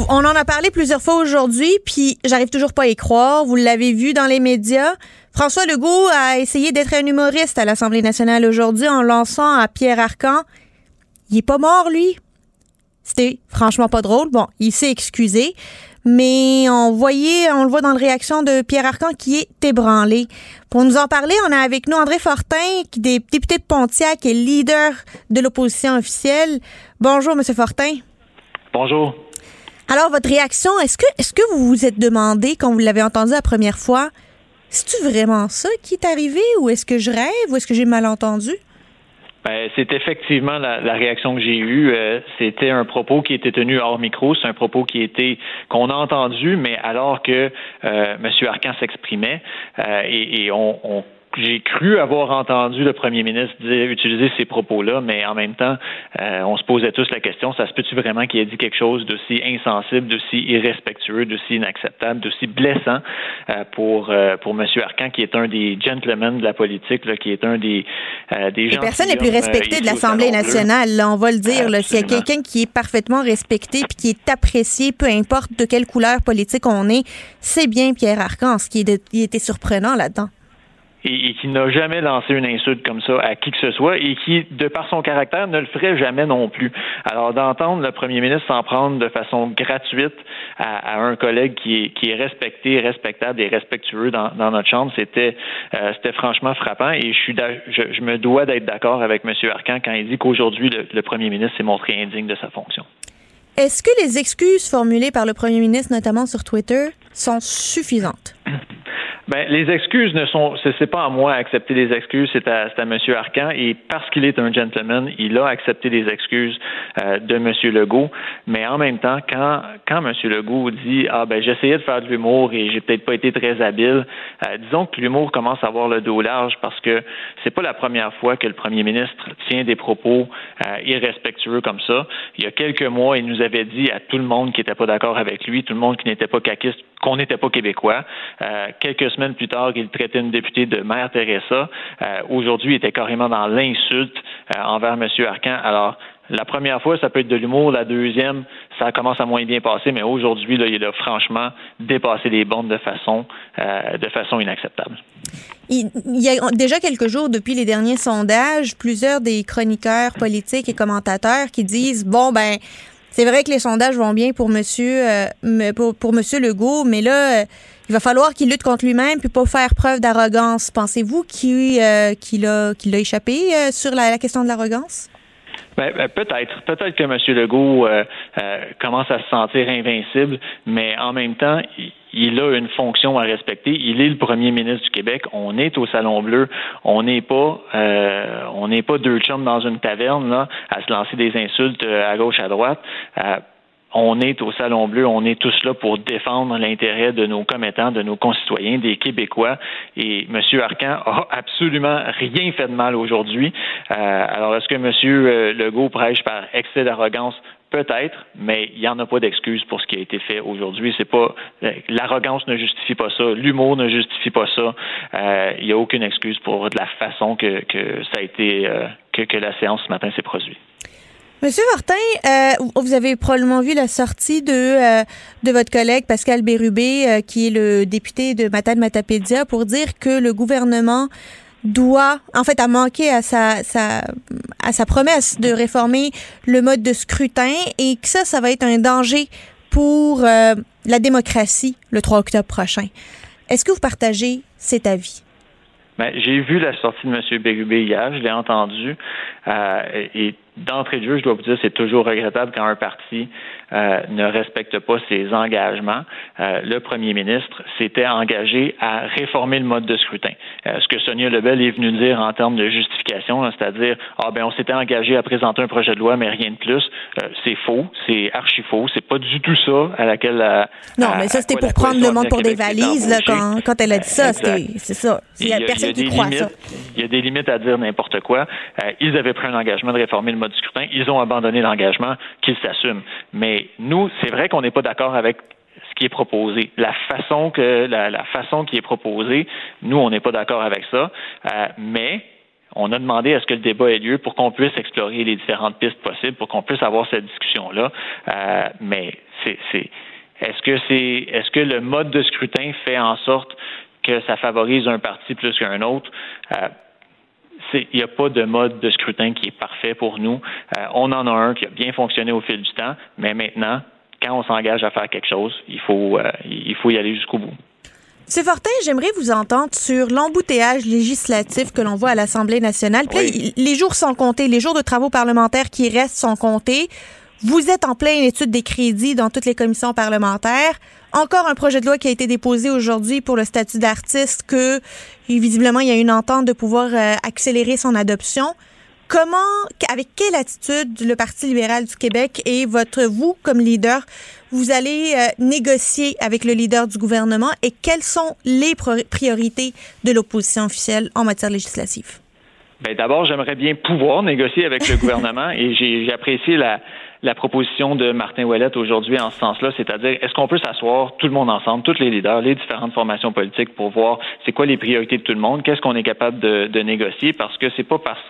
On en a parlé plusieurs fois aujourd'hui, puis j'arrive toujours pas à y croire. Vous l'avez vu dans les médias. François Legault a essayé d'être un humoriste à l'Assemblée nationale aujourd'hui en lançant à Pierre Arcan. Il est pas mort, lui. C'était franchement pas drôle. Bon, il s'est excusé. Mais on voyait, on le voit dans la réaction de Pierre Arcan qui est ébranlé. Pour nous en parler, on a avec nous André Fortin, qui est député de Pontiac et leader de l'opposition officielle. Bonjour, Monsieur Fortin. Bonjour. Alors, votre réaction, est-ce que, est-ce que vous vous êtes demandé, quand vous l'avez entendu la première fois, c'est-tu vraiment ça qui est arrivé ou est-ce que je rêve ou est-ce que j'ai mal entendu? Ben, c'est effectivement la, réaction que j'ai eue. Euh, c'était un propos qui était tenu hors micro. C'est un propos qui était qu'on a entendu, mais alors que euh, M. Arcan s'exprimait euh, et, on, on j'ai cru avoir entendu le premier ministre dire, utiliser ces propos-là, mais en même temps, euh, on se posait tous la question, ça se peut-tu vraiment qu'il ait dit quelque chose d'aussi insensible, d'aussi irrespectueux, d'aussi inacceptable, d'aussi blessant euh, pour, euh, pour M. Arcan, qui est un des gentlemen de la politique, là, qui est un des, des gens... Personne n'est plus respecté de l'Assemblée nationale, là, on va le dire. S'il y a quelqu'un qui est parfaitement respecté puis qui est apprécié, peu importe de quelle couleur politique on est, c'est bien Pierre Arcan, ce qui était surprenant là-dedans et, qui n'a jamais lancé une insulte comme ça à qui que ce soit et qui, de par son caractère, ne le ferait jamais non plus. Alors d'entendre le premier ministre s'en prendre de façon gratuite à, un collègue qui est, qui est respecté, respectable et respectueux dans, notre chambre, c'était euh, c'était franchement frappant et je suis je, me dois d'être d'accord avec M. Arcan quand il dit qu'aujourd'hui le, le premier ministre s'est montré indigne de sa fonction. Est-ce que les excuses formulées par le premier ministre, notamment sur Twitter, sont suffisantes? (clears throat) Ben, les excuses ne sont, c'est pas à moi d'accepter les excuses, c'est à, à M. Arcan. Et parce qu'il est un gentleman, il a accepté les excuses euh, de M. Legault. Mais en même temps, quand, quand M. Legault dit Ah ben j'essayais de faire de l'humour et j'ai peut-être pas été très habile, euh, disons que l'humour commence à avoir le dos large parce que c'est pas la première fois que le premier ministre tient des propos euh, irrespectueux comme ça. Il y a quelques mois, il nous avait dit à tout le monde qui n'était pas d'accord avec lui, tout le monde qui n'était pas caquiste, qu'on n'était pas québécois. quelques semaines plus tard qu'il traitait une députée de Mère Teresa. Euh, aujourd'hui, il était carrément dans l'insulte euh, envers M. Arcan. Alors, la première fois, ça peut être de l'humour. La deuxième, ça commence à moins bien passer. Mais aujourd'hui, il a franchement dépassé les bornes de façon, euh, de façon inacceptable. Il, y a déjà quelques jours, depuis les derniers sondages, plusieurs des chroniqueurs politiques et commentateurs qui disent bon ben c'est vrai que les sondages vont bien pour Monsieur pour, pour Monsieur Legault, mais là il va falloir qu'il lutte contre lui-même puis pas faire preuve d'arrogance. Pensez-vous qu'il euh, a, a échappé euh, sur la, question de l'arrogance? Ben, ben, peut-être. Peut-être que M. Legault euh, commence à se sentir invincible, mais en même temps, il, a une fonction à respecter. Il est le premier ministre du Québec. On est au Salon Bleu. On n'est pas, on n'est pas deux chums dans une taverne là, à se lancer des insultes à gauche à droite on est au Salon Bleu, on est tous là pour défendre l'intérêt de nos commettants, de nos concitoyens, des Québécois. Et M. Arcan a absolument rien fait de mal aujourd'hui. Euh, alors, est-ce que M. Euh, Legault prêche par excès d'arrogance? Peut-être, mais il n'y en a pas d'excuse pour ce qui a été fait aujourd'hui. C'est pas euh, l'arrogance ne justifie pas ça, l'humour ne justifie pas ça. Il n'y a aucune excuse pour la façon que, ça a été que, que la séance ce matin s'est produite. Monsieur Martin, euh, vous avez probablement vu la sortie de, euh, votre collègue Pascal Bérubé, euh, qui est le député de Matane Matapédia, pour dire que le gouvernement doit, en fait, a manqué à sa, sa, à sa promesse de réformer le mode de scrutin et que ça, ça va être un danger pour la démocratie le 3 octobre prochain. Est-ce que vous partagez cet avis? Ben, j'ai vu la sortie de M. Bérubé hier, je l'ai entendu. Et d'entrée de jeu, je dois vous dire, c'est toujours regrettable quand un parti euh, ne respecte pas ses engagements. Euh, le premier ministre s'était engagé à réformer le mode de scrutin. Euh, ce que Sonia Lebel est venue dire en termes de justification, c'est-à-dire ah ben on s'était engagé à présenter un projet de loi, mais rien de plus, c'est faux, c'est archi faux, c'est pas du tout ça à laquelle la, non, mais ça c'était pour prendre le monde pour des valises là, quand, quand elle a dit ça, c'est ça. Il y a, personne qui croit ça. Il y a des limites à dire n'importe quoi. ils avaient pris un engagement de réformer le mode scrutin, ils ont abandonné l'engagement, qu'ils s'assument. Mais nous, c'est vrai qu'on n'est pas d'accord avec ce qui est proposé. La façon que la, façon qui est proposée, nous, on n'est pas d'accord avec ça. Euh, mais on a demandé à ce que le débat ait lieu pour qu'on puisse explorer les différentes pistes possibles, pour qu'on puisse avoir cette discussion-là. Euh, mais c'est, est-ce que c'est est-ce que le mode de scrutin fait en sorte que ça favorise un parti plus qu'un autre? Euh, il n'y a pas de mode de scrutin qui est parfait pour nous. Euh, on en a un qui a bien fonctionné au fil du temps, mais maintenant, quand on s'engage à faire quelque chose, il faut, euh, il faut y aller jusqu'au bout. C'est Fortin, j'aimerais vous entendre sur l'embouteillage législatif que l'on voit à l'Assemblée nationale. les jours sont comptés, les jours de travaux parlementaires qui restent sont comptés. Vous êtes en pleine étude des crédits dans toutes les commissions parlementaires. Encore un projet de loi qui a été déposé aujourd'hui pour le statut d'artiste que, visiblement, il y a une entente de pouvoir euh, accélérer son adoption. Comment, avec quelle attitude le Parti libéral du Québec et votre, vous, comme leader, vous allez euh, négocier avec le leader du gouvernement et quelles sont les priorités de l'opposition officielle en matière législative? Bien, d'abord, j'aimerais bien pouvoir négocier avec le (laughs) gouvernement et j'ai apprécié la, la proposition de Martin Ouellette aujourd'hui en ce sens-là, c'est-à-dire est-ce qu'on peut s'asseoir tout le monde ensemble, tous les leaders, les différentes formations politiques pour voir c'est quoi les priorités de tout le monde, qu'est-ce qu'on est capable de, de négocier, parce que c'est pas parce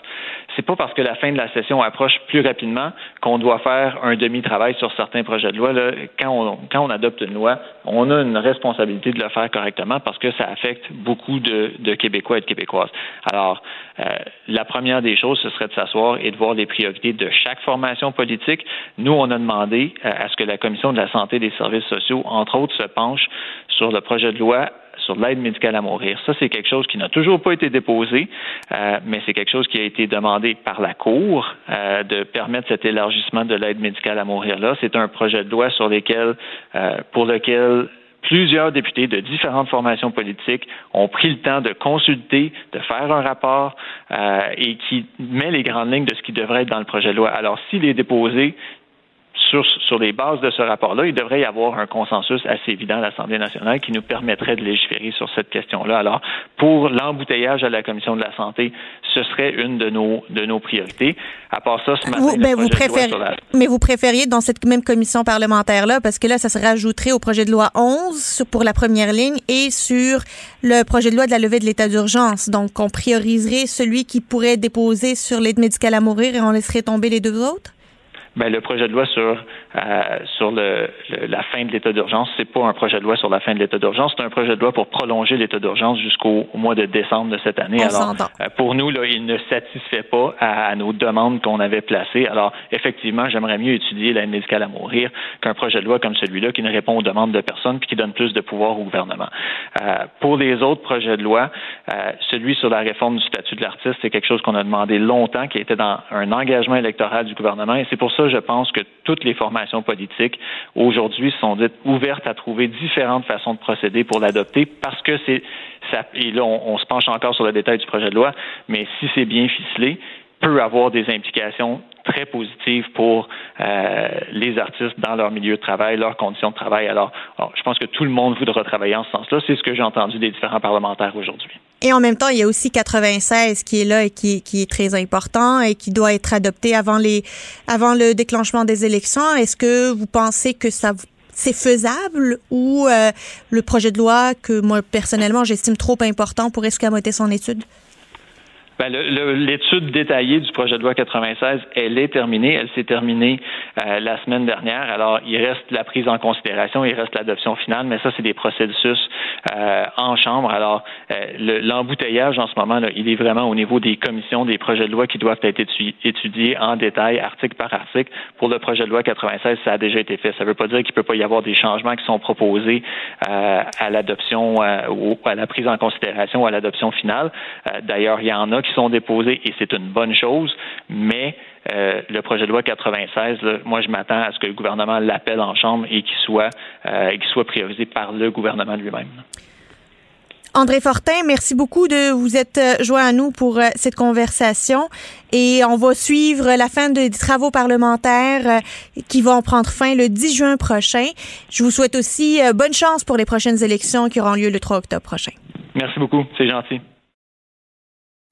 c'est pas parce que la fin de la session approche plus rapidement qu'on doit faire un demi-travail sur certains projets de loi. Là, quand, on, adopte une loi, on a une responsabilité de le faire correctement parce que ça affecte beaucoup de, de Québécois et de Québécoises. Alors, euh, la première des choses, ce serait de s'asseoir et de voir les priorités de chaque formation politique. Nous, on a demandé euh, à ce que la Commission de la santé et des services sociaux, entre autres, se penche sur le projet de loi sur l'aide médicale à mourir. Ça, c'est quelque chose qui n'a toujours pas été déposé, euh, mais c'est quelque chose qui a été demandé par la Cour euh, de permettre cet élargissement de l'aide médicale à mourir-là. C'est un projet de loi sur lequel, euh, pour lequel plusieurs députés de différentes formations politiques ont pris le temps de consulter, de faire un rapport et qui met les grandes lignes de ce qui devrait être dans le projet de loi. Alors, s'il est déposé, sur, les bases de ce rapport-là, il devrait y avoir un consensus assez évident à l'Assemblée nationale qui nous permettrait de légiférer sur cette question-là. Alors, pour l'embouteillage à la Commission de la santé, ce serait une de nos, de nos priorités. À part ça, ce matin, vous, ben, vous préférez, Mais vous préfériez dans cette même commission parlementaire-là, parce que là, ça se rajouterait au projet de loi 11 pour la première ligne et sur le projet de loi de la levée de l'état d'urgence. Donc, on prioriserait celui qui pourrait déposer sur l'aide médicale à mourir et on laisserait tomber les deux autres? Ben, le projet de loi sur euh, sur le, la fin de l'état d'urgence, c'est pas un projet de loi sur la fin de l'état d'urgence, c'est un projet de loi pour prolonger l'état d'urgence jusqu'au mois de décembre de cette année. Alors, euh, pour nous, là, il ne satisfait pas à, nos demandes qu'on avait placées. Alors, effectivement, j'aimerais mieux étudier l'aide médicale à mourir qu'un projet de loi comme celui-là qui ne répond aux demandes de personne puis qui donne plus de pouvoir au gouvernement. Euh, pour les autres projets de loi, euh, celui sur la réforme du statut de l'artiste, c'est quelque chose qu'on a demandé longtemps, qui était dans un engagement électoral du gouvernement, et c'est pour ça je pense que toutes les formations politiques aujourd'hui sont dites ouvertes à trouver différentes façons de procéder pour l'adopter parce que c'est et là on, se penche encore sur le détail du projet de loi, mais si c'est bien ficelé, peut avoir des implications très positives pour euh, les artistes dans leur milieu de travail, leurs conditions de travail. Alors, je pense que tout le monde voudra travailler en ce sens-là. C'est ce que j'ai entendu des différents parlementaires aujourd'hui. Et en même temps, il y a aussi 96 qui est là et qui, est très important et qui doit être adopté avant les avant le déclenchement des élections. Est-ce que vous pensez que ça c'est faisable ou euh, le projet de loi que moi personnellement j'estime trop important pour escamoter son étude? Ben, L'étude détaillée du projet de loi 96, elle est terminée. Elle s'est terminée euh, la semaine dernière. Alors, il reste la prise en considération, il reste l'adoption finale, mais ça, c'est des processus euh, en chambre. Alors, euh, l'embouteillage en ce moment, là, il est vraiment au niveau des commissions, des projets de loi qui doivent être étudiés en détail, article par article. Pour le projet de loi 96, ça a déjà été fait. Ça ne veut pas dire qu'il ne peut pas y avoir des changements qui sont proposés à l'adoption ou à la prise en considération ou à l'adoption finale. D'ailleurs, il y en a qui sont déposés et c'est une bonne chose, mais euh, le projet de loi 96, moi, je m'attends à ce que le gouvernement l'appelle en chambre et qu'il soit, euh, qu'il soit priorisé par le gouvernement lui-même. André Fortin, merci beaucoup de vous être euh, joint à nous pour euh, cette conversation et on va suivre la fin des travaux parlementaires qui vont prendre fin le 10 juin prochain. Je vous souhaite aussi bonne chance pour les prochaines élections qui auront lieu le 3 octobre prochain. Merci beaucoup, c'est gentil.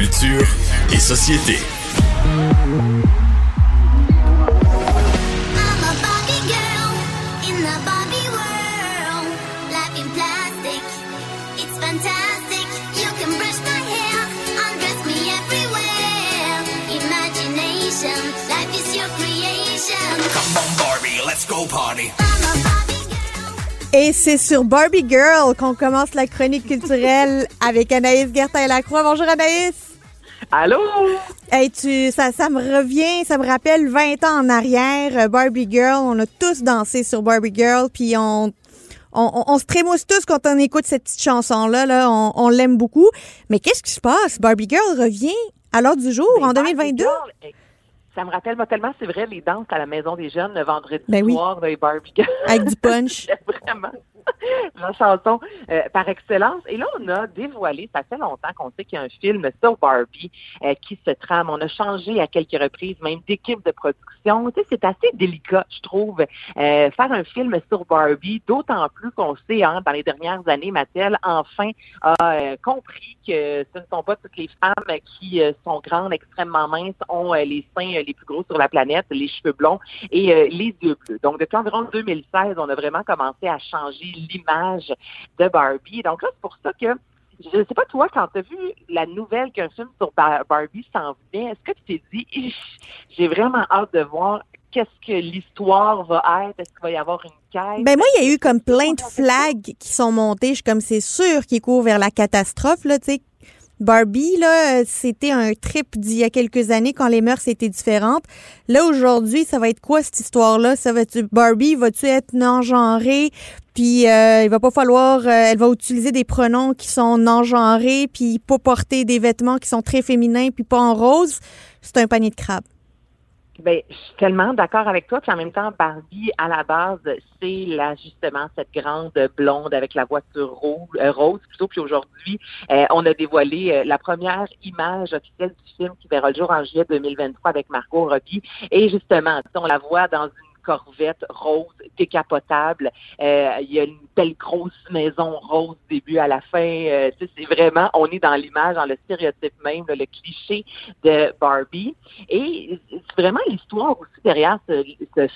Culture et société. Et c'est sur Barbie Girl qu'on commence la chronique culturelle avec Anaïs Gertin-Lacroix. Bonjour Anaïs. Allô? Hey, tu, ça, ça me revient, ça me rappelle 20 ans en arrière, euh, Barbie Girl. On a tous dansé sur Barbie Girl, puis on, on, on, se trémousse tous quand on écoute cette petite chanson-là. Là. On, on l'aime beaucoup. Mais qu'est-ce qui se passe? Barbie Girl revient à l'heure du jour, en 2022? Ça me rappelle tellement, c'est vrai, les danses à la Maison des Jeunes le vendredi ben soir des Barbie Avec du punch. (laughs) Vraiment. (laughs) la chanson euh, par excellence. Et là, on a dévoilé, ça fait longtemps qu'on sait qu'il y a un film sur Barbie euh, qui se trame. On a changé à quelques reprises, même d'équipe de production. Tu sais, c'est assez délicat, je trouve, euh, faire un film sur Barbie, d'autant plus qu'on sait, hein, dans les dernières années, Mattel, enfin, a compris que ce ne sont pas toutes les femmes qui sont grandes, extrêmement minces, ont les seins les plus gros sur la planète, les cheveux blonds et les yeux bleus. Donc, depuis environ 2016, on a vraiment commencé à changer l'image de Barbie. Donc là, c'est pour ça que je ne sais pas, toi, quand tu as vu la nouvelle qu'un film sur Barbie s'en venait, est-ce que tu t'es dit, j'ai vraiment hâte de voir qu'est-ce que l'histoire va être? Est-ce qu'il va y avoir une quête? Ben moi, il y a eu comme plein de flags qui sont montés. Je suis comme, c'est sûr qu'il court vers la catastrophe, là, tu sais. Barbie, là, c'était un trip d'il y a quelques années quand les mœurs étaient différentes. Là, aujourd'hui, ça va être quoi cette histoire-là? Ça va être Barbie, va-tu être non-genrée? Puis euh, il va pas falloir, euh, elle va utiliser des pronoms qui sont non-genrés, puis pas porter des vêtements qui sont très féminins, puis pas en rose. C'est un panier de crabes. Ben, je suis tellement d'accord avec toi. Puis en même temps, Barbie, à la base, c'est là justement cette grande blonde avec la voiture rose, euh, rose plutôt. Puis aujourd'hui, euh, on a dévoilé la première image officielle du film qui verra le jour en juillet 2023 avec Margot Robbie. Et justement, on la voit dans une corvette rose décapotable. Euh, il y a une belle grosse maison rose début à la fin. Euh, c'est vraiment, on est dans l'image, dans le stéréotype même, le cliché de Barbie. Et c'est vraiment l'histoire aussi derrière ce, ce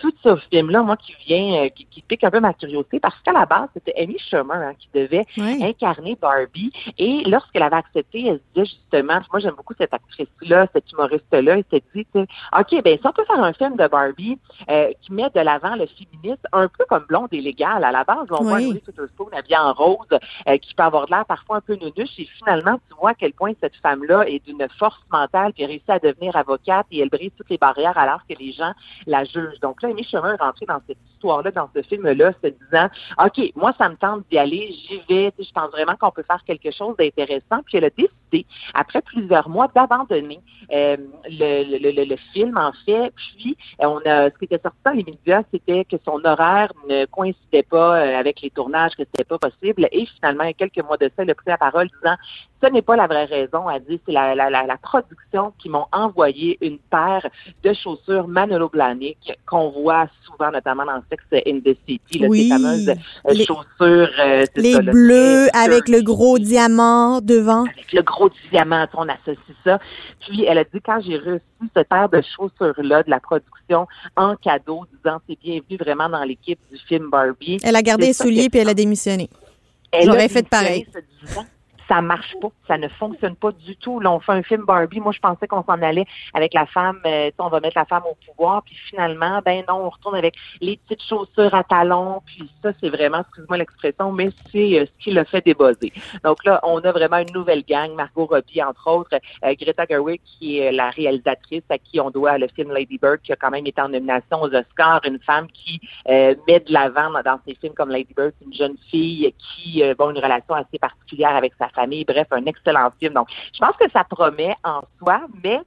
tout ce film-là, moi, qui vient, euh, qui, pique un peu ma curiosité, parce qu'à la base, c'était Amy Schumer hein, qui devait incarner Barbie. Et lorsqu'elle avait accepté, elle se disait justement, moi, j'aime beaucoup cette actrice-là, cette humoriste-là, elle s'est dit, OK, ben si on peut faire un film de Barbie euh, qui met de l'avant le féminisme, un peu comme Blonde et Légal, à la base, on voit Louis Witherspoon habillée en rose, euh, qui peut avoir de l'air parfois un peu nunuche, et finalement, tu vois à quel point cette femme-là est d'une force mentale, puis réussit à devenir avocate, et elle brise toutes les barrières alors que les gens la jugent. Donc là, Est rentrée dans cette histoire-là dans ce film-là, se disant, OK, moi, ça me tente d'y aller, j'y vais, je pense vraiment qu'on peut faire quelque chose d'intéressant. Puis elle a décidé, après plusieurs mois, d'abandonner euh, le, le, le, film, en fait. Puis, on a, ce qui était sorti dans les médias, c'était que son horaire ne coïncidait pas euh, avec les tournages, que c'était pas possible. Et finalement, il y a quelques mois de ça, elle a pris la parole disant, ce n'est pas la vraie raison. Elle dit, c'est la, la, la, production qui m'ont envoyé une paire de chaussures Manolo Blahnik qu'on voit souvent, notamment dans Sex in the City, là, oui. ces fameuses les, chaussures. Euh, les ça, bleus avec le gros diamant devant. Avec le gros diamant, on associe ça. Puis elle a dit, quand j'ai reçu cette paire de chaussures-là de la production en cadeau, disant, c'est bienvenu vraiment dans l'équipe du film Barbie. Elle a gardé les souliers puis elle a démissionné. J'aurais fait pareil ça marche pas, ça ne fonctionne pas du tout. Là, on fait un film Barbie. Moi, je pensais qu'on s'en allait avec la femme, euh, on va mettre la femme au pouvoir, puis finalement, ben non, on retourne avec les petites chaussures à talons, puis ça, c'est vraiment, excuse-moi l'expression, mais c'est euh, ce qui l'a fait débosser. Donc là, on a vraiment une nouvelle gang, Margot Robbie, entre autres, euh, Greta Gerwig, qui est la réalisatrice à qui on doit le film Lady Bird, qui a quand même été en nomination aux Oscars, une femme qui met de l'avant dans ses films comme Lady Bird, une jeune fille qui a une relation assez particulière avec sa famille. Bref, un excellent film. Donc, je pense que ça promet en soi, mais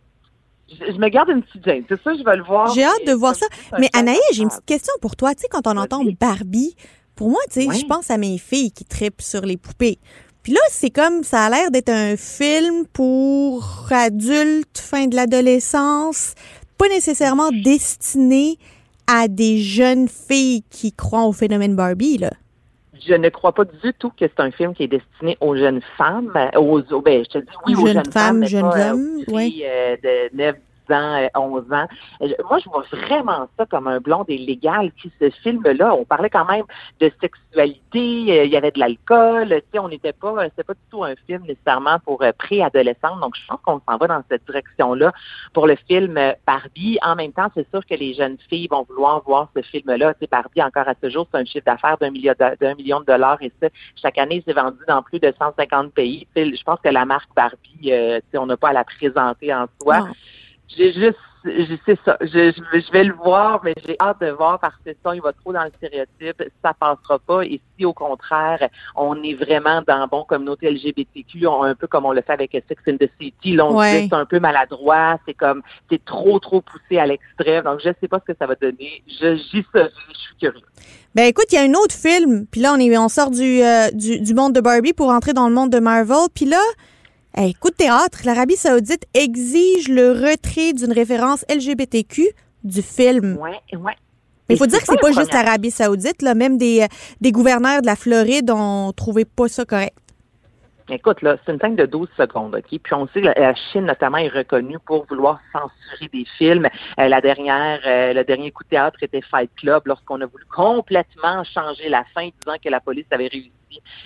je, me garde une petite gêne. C'est ça, je vais le voir. J'ai hâte de voir ça. Mais Anaïs, j'ai une petite question pour toi. Tu sais, quand on entend Barbie, pour moi, tu sais, je pense à mes filles qui tripent sur les poupées. Puis là, c'est comme, ça a l'air d'être un film pour adultes, fin de l'adolescence, pas nécessairement destiné à des jeunes filles qui croient au phénomène Barbie, là je ne crois pas du tout que c'est un film qui est destiné aux jeunes femmes, aux, ben, je te dis oui, aux jeunes, femmes, jeunes hommes, oui. Euh, de 9, ans, 11 euh, ans. Moi, je vois vraiment ça comme un blond illégal. Puis ce film-là, on parlait quand même de sexualité, euh, il y avait de l'alcool, tu on n'était pas, c'était pas du tout un film nécessairement pour euh, préadolescents. Donc, je pense qu'on s'en va dans cette direction-là pour le film Barbie. En même temps, c'est sûr que les jeunes filles vont vouloir voir ce film-là. Tu sais, Barbie, encore à ce jour, c'est un chiffre d'affaires d'un million, d'un million de dollars et ça, chaque année, c'est vendu dans plus de 150 pays. Tu sais, je pense que la marque Barbie, tu sais, on n'a pas à la présenter en soi. J'ai juste, je sais ça. Je, je, vais le voir, mais j'ai hâte de voir parce que ça, il va trop dans le stéréotype, ça passera pas. Et si au contraire, on est vraiment dans bon communauté LGBTQ, un peu comme on le fait avec Sex in the City, là, on ouais. c'est un peu maladroit, c'est comme c'est trop trop poussé à l'extrême. Donc je sais pas ce que ça va donner. Je j'y je suis curieux. Ben écoute, il y a un autre film, puis là on est on sort du, euh, du du monde de Barbie pour entrer dans le monde de Marvel, puis là Hey, coup de théâtre, l'Arabie saoudite exige le retrait d'une référence LGBTQ du film. Ouais, ouais. Mais il faut dire que c'est pas, pas juste l'Arabie saoudite, là, même des, des gouverneurs de la Floride ont trouvé pas ça correct. Écoute, là, c'est une scène de 12 secondes, OK? Puis on sait que la Chine, notamment, est reconnue pour vouloir censurer des films. Euh, la dernière, euh, le dernier coup de théâtre était Fight Club, lorsqu'on a voulu complètement changer la fin, disant que la police avait réussi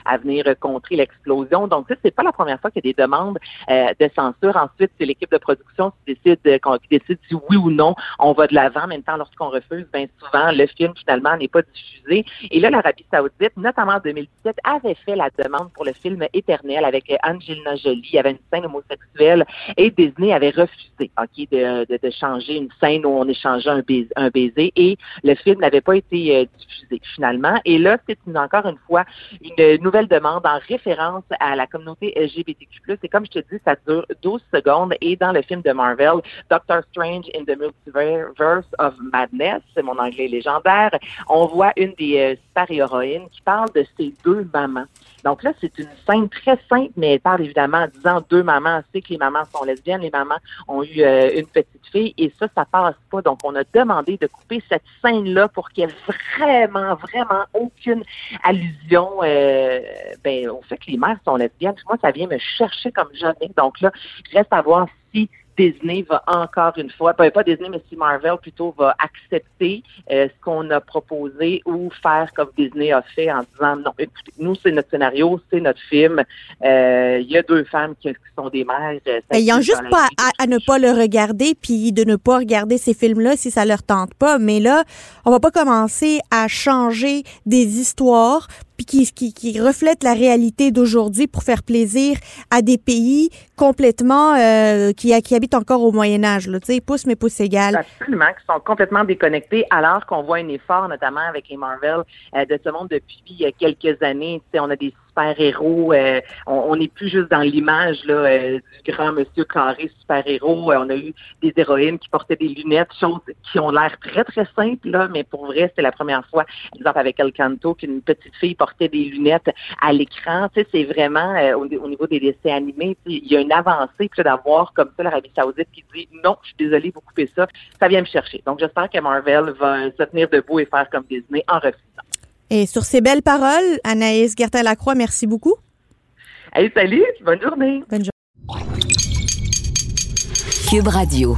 à venir contrer l'explosion. Donc, c'est pas la première fois qu'il y a des demandes euh, de censure. Ensuite, c'est l'équipe de production qui décide, qui décide si oui ou non on va de l'avant. Même temps, lorsqu'on refuse, bien souvent, le film finalement n'est pas diffusé. Et là, l'Arabie Saoudite, notamment en 2017, avait fait la demande pour le film Éternel avec Angelina Jolie. Il y avait une scène homosexuelle et Disney avait refusé, ok, de, de, de changer une scène où on échangeait un baiser, un baiser et le film n'avait pas été euh, diffusé finalement. Et là, c'est encore une fois une une nouvelle demande en référence à la communauté LGBTQ+. Et comme je te dis, ça dure 12 secondes. Et dans le film de Marvel, Doctor Strange in the Multiverse of Madness, c'est mon anglais légendaire, on voit une des euh, super-héroïnes qui parle de ses deux mamans. Donc là, c'est une scène très simple, mais elle parle évidemment en disant deux mamans. Sait que les mamans sont lesbiennes, les mamans ont eu euh, une petite fille, et ça, ça passe pas. Donc, on a demandé de couper cette scène-là pour qu'il n'y ait vraiment, vraiment aucune allusion euh, ben, au fait que les mères sont lesbiennes. Moi, ça vient me chercher comme jamais. Donc là, reste à voir si Disney va encore une fois, pas, pas Disney, mais si Marvel plutôt va accepter euh, ce qu'on a proposé ou faire comme Disney a fait en disant non, écoutez, nous c'est notre scénario, c'est notre film. Euh, il y a deux femmes qui, sont des mères. Euh, n'ont juste pas à, ne pas le regarder puis de ne pas regarder ces films-là si ça leur tente pas. Mais là, on va pas commencer à changer des histoires puis qui, qui, qui reflètent la réalité d'aujourd'hui pour faire plaisir à des pays complètement euh, qui, qui habitent encore au Moyen Âge. Tu sais, pouce mais pouce égal. Absolument, qui sont complètement déconnectés alors qu'on voit un effort, notamment avec les Marvel, euh, de ce monde depuis quelques années. Tu sais, on a des super-héros. Euh, on n'est plus juste dans l'image euh, du grand monsieur carré super-héros. Euh, on a eu des héroïnes qui portaient des lunettes, choses qui ont l'air très, très simples, là, mais pour vrai, c'était la première fois, par exemple avec El Canto, qu'une petite fille portait des lunettes à l'écran. Tu sais, c'est vraiment, au, niveau des dessins animés, il y a une avancée d'avoir comme ça l'Arabie Saoudite qui dit non, je suis désolée, vous coupez ça. Ça vient me chercher. Donc, j'espère que Marvel va se tenir debout et faire comme Disney en refusant. Et sur ces belles paroles, Anaïs Gertin-Lacroix, merci beaucoup. Allez, salut, bonne journée. Bonne journée. Cube Radio.